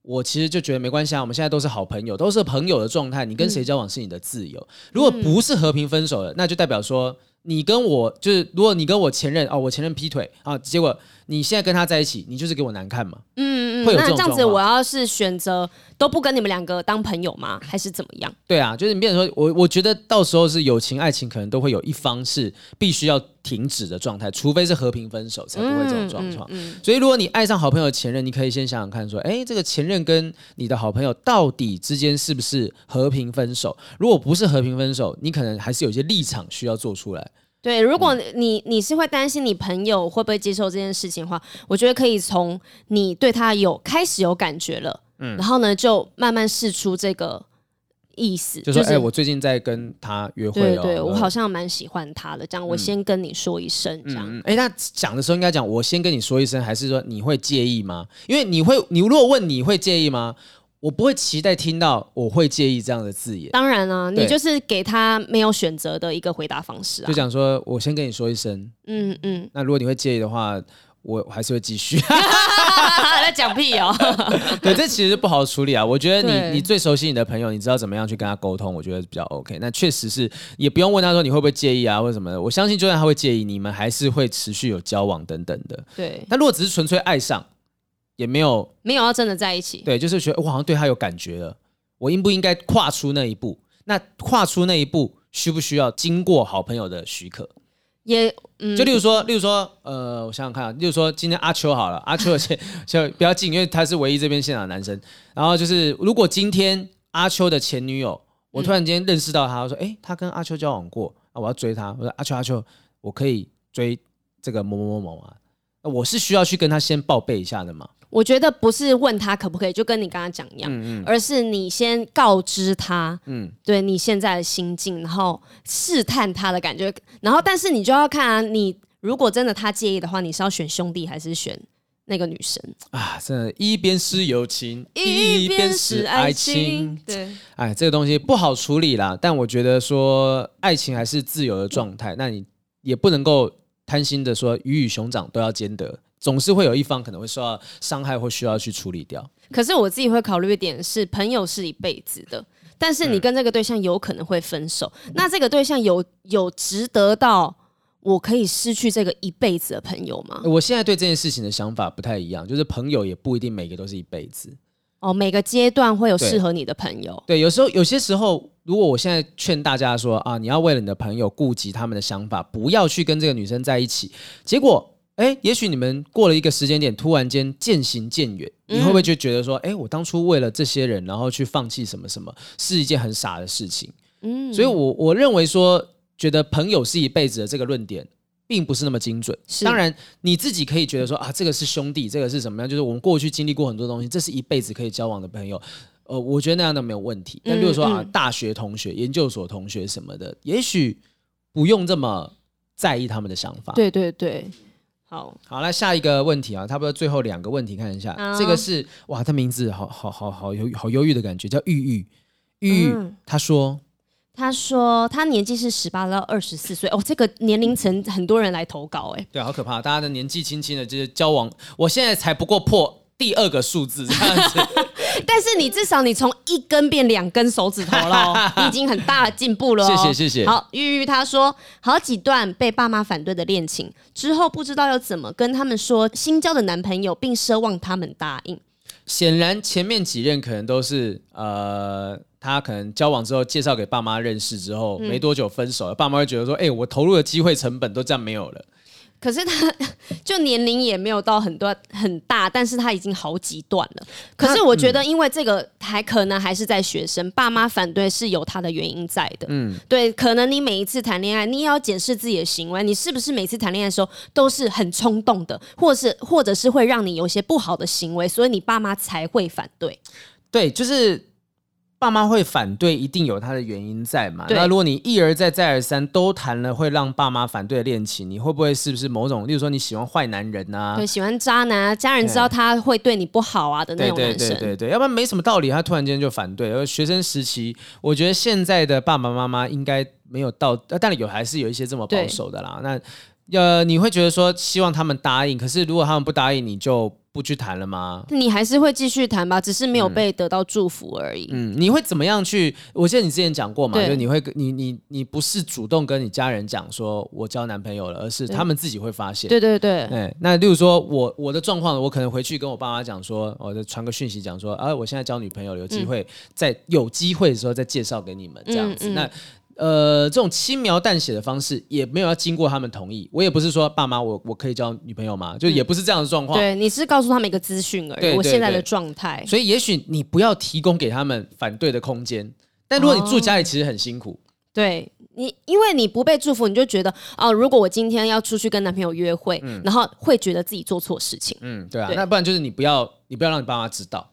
我其实就觉得没关系啊，我们现在都是好朋友，都是朋友的状态。你跟谁交往是你的自由。如果不是和平分手的，那就代表说你跟我就是，如果你跟我前任哦，我前任劈腿啊，结果。你现在跟他在一起，你就是给我难看嘛？嗯嗯，会有这种。那这样子，我要是选择都不跟你们两个当朋友吗？还是怎么样？对啊，就是你变成说，我我觉得到时候是友情、爱情，可能都会有一方是必须要停止的状态，除非是和平分手，才不会这种状况。嗯嗯嗯、所以，如果你爱上好朋友的前任，你可以先想想看，说，哎，这个前任跟你的好朋友到底之间是不是和平分手？如果不是和平分手，你可能还是有一些立场需要做出来。对，如果你你是会担心你朋友会不会接受这件事情的话，我觉得可以从你对他有开始有感觉了，嗯，然后呢，就慢慢试出这个意思，就说：“哎、就是欸，我最近在跟他约会哦，对，对我好像蛮喜欢他的。这样，我先跟你说一声，这样。哎、那讲的时候应该讲我先跟你说一声，还是说你会介意吗？因为你会，你如果问你会介意吗？我不会期待听到我会介意这样的字眼。当然了、啊，你就是给他没有选择的一个回答方式啊。就讲说我先跟你说一声，嗯嗯。那如果你会介意的话。”我还是会继续 在讲屁哦。对，这其实不好处理啊。我觉得你你最熟悉你的朋友，你知道怎么样去跟他沟通，我觉得比较 OK。那确实是也不用问他说你会不会介意啊，或者什么的。我相信就算他会介意，你们还是会持续有交往等等的。对。那如果只是纯粹爱上，也没有没有要真的在一起。对，就是觉得我好像对他有感觉了，我应不应该跨出那一步？那跨出那一步需不需要经过好朋友的许可？也，嗯，就例如说，例如说，呃，我想想看啊，例如说，今天阿秋好了，阿秋的前就比较近，因为他是唯一这边现场的男生。然后就是，如果今天阿秋的前女友，我突然间认识到他，我说，哎、欸，他跟阿秋交往过啊，我要追他。我说，阿秋，阿秋，我可以追这个某某某某啊，我是需要去跟他先报备一下的嘛。我觉得不是问他可不可以，就跟你刚刚讲一样，嗯嗯，而是你先告知他，嗯，对你现在的心境，然后试探他的感觉，然后但是你就要看啊，你如果真的他介意的话，你是要选兄弟还是选那个女生啊？真的，一边是友情，一边是爱情，对，哎，这个东西不好处理啦。但我觉得说爱情还是自由的状态，那你也不能够贪心的说鱼与熊掌都要兼得。总是会有一方可能会受到伤害，或需要去处理掉。可是我自己会考虑一点是，朋友是一辈子的，但是你跟这个对象有可能会分手。嗯、那这个对象有有值得到我可以失去这个一辈子的朋友吗？我现在对这件事情的想法不太一样，就是朋友也不一定每个都是一辈子。哦，每个阶段会有适合你的朋友。对，对，有时候有些时候，如果我现在劝大家说啊，你要为了你的朋友顾及他们的想法，不要去跟这个女生在一起，结果。哎，也许你们过了一个时间点，突然间渐行渐远，你会不会就觉得说，哎，我当初为了这些人，然后去放弃什么什么，是一件很傻的事情？嗯，所以我我认为说，觉得朋友是一辈子的这个论点，并不是那么精准。当然，你自己可以觉得说啊，这个是兄弟，这个是什么样？就是我们过去经历过很多东西，这是一辈子可以交往的朋友。呃，我觉得那样都没有问题。但如果说啊，大学同学、研究所同学什么的，也许不用这么在意他们的想法。对对对。好好，那下一个问题啊，差不多最后两个问题看一下。哦、这个是哇，他名字好好好好忧好忧郁的感觉，叫玉玉玉玉。嗯、他说，他说他年纪是十八到二十四岁哦，这个年龄层很多人来投稿哎，对，好可怕，大家的年纪轻轻的，就是交往，我现在才不过破第二个数字这样子。但是你至少你从一根变两根手指头了，你 已经很大的进步了。谢谢谢谢。好，玉玉他说，好几段被爸妈反对的恋情之后，不知道要怎么跟他们说新交的男朋友，并奢望他们答应。显然前面几任可能都是呃，他可能交往之后介绍给爸妈认识之后，没多久分手了，爸妈会觉得说，哎，我投入的机会成本都这样没有了。可是他 就年龄也没有到很多很大，但是他已经好几段了。可是我觉得，因为这个还可能还是在学生，爸妈反对是有他的原因在的。嗯，对，可能你每一次谈恋爱，你也要检视自己的行为，你是不是每次谈恋爱的时候都是很冲动的，或是或者是会让你有些不好的行为，所以你爸妈才会反对。对，就是。爸妈会反对，一定有他的原因在嘛？那如果你一而再再而三都谈了会让爸妈反对的恋情，你会不会是不是某种，例如说你喜欢坏男人啊？对，喜欢渣男啊，家人知道他会对你不好啊的那种男生。对对对对对，要不然没什么道理，他突然间就反对。而学生时期，我觉得现在的爸爸妈妈应该没有到，但有还是有一些这么保守的啦。那呃，你会觉得说希望他们答应，可是如果他们不答应，你就。不去谈了吗？你还是会继续谈吧，只是没有被得到祝福而已。嗯，你会怎么样去？我记得你之前讲过嘛，就你会，你你你不是主动跟你家人讲说我交男朋友了，而是他们自己会发现。对对对，哎，那例如说我我的状况，我可能回去跟我爸妈讲说，我就传个讯息讲说，啊，我现在交女朋友了，有机会在有机会的时候再介绍给你们这样子。那。呃，这种轻描淡写的方式也没有要经过他们同意。我也不是说爸妈，我我可以交女朋友吗？就也不是这样的状况。对，你是告诉他们一个资讯而已，我现在的状态。所以也许你不要提供给他们反对的空间。但如果你住家里，其实很辛苦。哦、对你，因为你不被祝福，你就觉得哦，如果我今天要出去跟男朋友约会，嗯、然后会觉得自己做错事情。嗯，对啊。对，那不然就是你不要，你不要让你爸妈知道。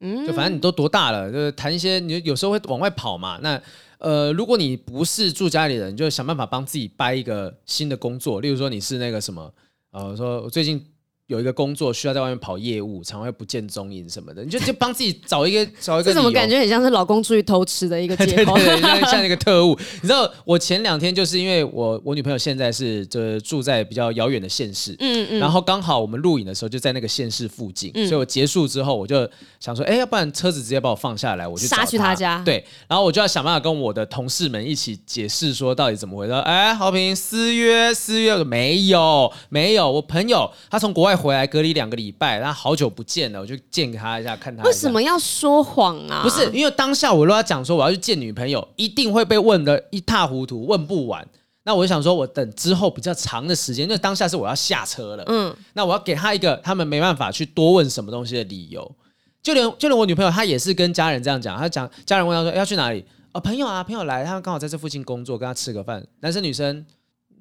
嗯，就反正你都多大了，就是谈一些，你有时候会往外跑嘛。那呃，如果你不是住家里人，就想办法帮自己掰一个新的工作，例如说你是那个什么，呃，说我最近。有一个工作需要在外面跑业务，常会不见踪影什么的，你就就帮自己找一个 找一个。这怎么感觉很像是老公出去偷吃的一个 借口？对对对，像像那个特务。你知道我前两天就是因为我我女朋友现在是就住在比较遥远的县市，嗯嗯，然后刚好我们录影的时候就在那个县市附近，嗯、所以我结束之后我就想说，哎，要不然车子直接把我放下来，我就杀去他家。对，然后我就要想办法跟我的同事们一起解释说到底怎么回事。哎，豪平私约私约没有没有，我朋友他从国外回来隔离两个。礼拜，然后好久不见了，我就见他一下，看他。为什么要说谎啊？不是因为当下我如果要讲说我要去见女朋友，一定会被问的一塌糊涂，问不完。那我就想说，我等之后比较长的时间，因为当下是我要下车了。嗯，那我要给他一个他们没办法去多问什么东西的理由。就连就连我女朋友，她也是跟家人这样讲，她讲家人问她说要去哪里啊？朋友啊，朋友来，他们刚好在这附近工作，跟他吃个饭，男生女生。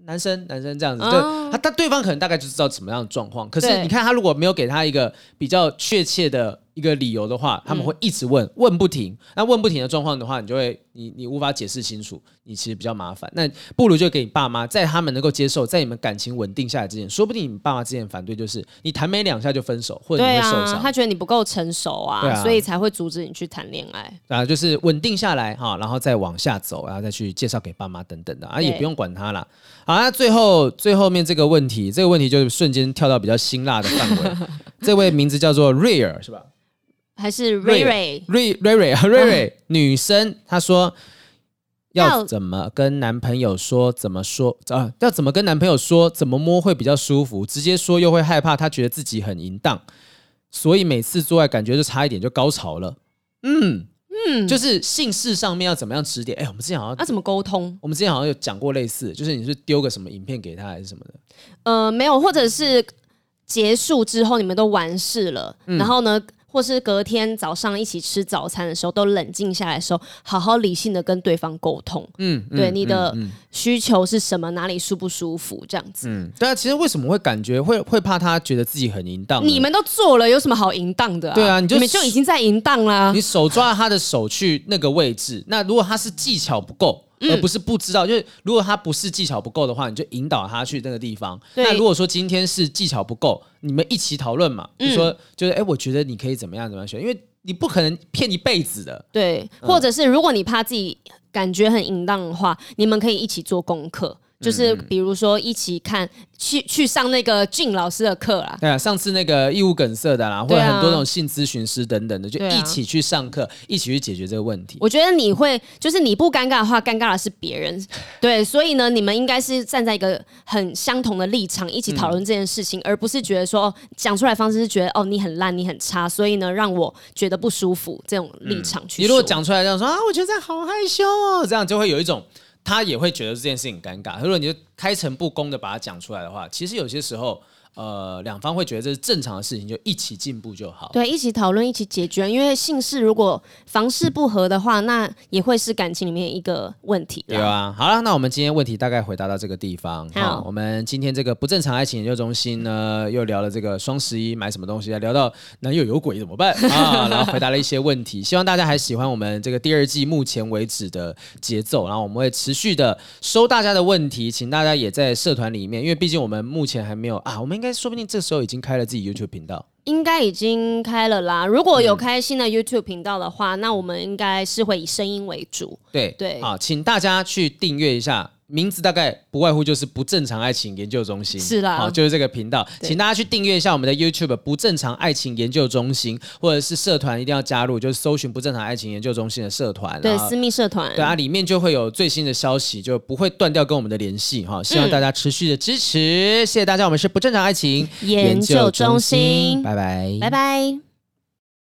男生，男生这样子，对他，他对方可能大概就知道怎么样的状况。可是你看，他如果没有给他一个比较确切的一个理由的话，他们会一直问，问不停。那问不停的状况的话，你就会。你你无法解释清楚，你其实比较麻烦。那不如就给你爸妈，在他们能够接受，在你们感情稳定下来之前，说不定你爸妈之前反对就是你谈没两下就分手，或者你会受伤。啊，他觉得你不够成熟啊，啊，所以才会阻止你去谈恋爱。啊，就是稳定下来哈，然后再往下走，然后再去介绍给爸妈等等的啊，也不用管他了。好，那最后最后面这个问题，这个问题就瞬间跳到比较辛辣的范围。这位名字叫做瑞尔，是吧？还是瑞瑞瑞瑞瑞 瑞瑞女生，她说要怎么跟男朋友说？怎么说啊？要怎么跟男朋友说？怎么摸会比较舒服？直接说又会害怕，他觉得自己很淫荡，所以每次做爱感觉就差一点就高潮了。嗯嗯，就是姓氏上面要怎么样指点？哎，我们之前好像那怎么沟通？我们之前好像有讲过类似，就是你是丢个什么影片给他还是什么的？呃，没有，或者是结束之后你们都完事了，嗯、然后呢？或是隔天早上一起吃早餐的时候，都冷静下来的时候，好好理性的跟对方沟通。嗯，对，你的需求是什么？哪里舒不舒服？这样子。嗯，对啊。其实为什么会感觉会会怕他觉得自己很淫荡？你们都做了，有什么好淫荡的啊？对啊，你就你们就已经在淫荡啦。你手抓他的手去那个位置，那如果他是技巧不够。而不是不知道，就是如果他不是技巧不够的话，你就引导他去那个地方。那如果说今天是技巧不够，你们一起讨论嘛，就说就是哎，我觉得你可以怎么样怎么样选，因为你不可能骗一辈子的。对，或者是如果你怕自己感觉很淫荡的话，你们可以一起做功课。就是比如说一起看去去上那个俊老师的课啦，对啊，上次那个义务梗塞的啦，或者很多那种性咨询师等等的，就一起去上课，一起去解决这个问题。我觉得你会就是你不尴尬的话，尴尬的是别人，对，所以呢，你们应该是站在一个很相同的立场，一起讨论这件事情，而不是觉得说讲出来方式是觉得哦你很烂，你很差，所以呢让我觉得不舒服这种立场去。你如果讲出来这样说啊，我觉得这样好害羞哦，这样就会有一种。他也会觉得这件事情很尴尬。如果你就开诚布公的把它讲出来的话，其实有些时候。呃，两方会觉得这是正常的事情，就一起进步就好。对，一起讨论，一起解决。因为姓氏如果房事不合的话，那也会是感情里面一个问题。对啊，好了，那我们今天问题大概回答到这个地方。好，我们今天这个不正常爱情研究中心呢，又聊了这个双十一买什么东西，聊到男友有鬼怎么办啊？然后回答了一些问题，希望大家还喜欢我们这个第二季目前为止的节奏。然后我们会持续的收大家的问题，请大家也在社团里面，因为毕竟我们目前还没有啊，我们。应该说不定这时候已经开了自己 YouTube 频道，应该已经开了啦。如果有开新的 YouTube 频道的话，嗯、那我们应该是会以声音为主。对对，好，请大家去订阅一下。名字大概不外乎就是不正常爱情研究中心，是啦，好，就是这个频道，请大家去订阅一下我们的 YouTube 不正常爱情研究中心，或者是社团一定要加入，就是搜寻不正常爱情研究中心的社团，对，私密社团，对啊，里面就会有最新的消息，就不会断掉跟我们的联系哈，希望大家持续的支持，谢谢大家，我们是不正常爱情研究中心，拜拜，拜拜。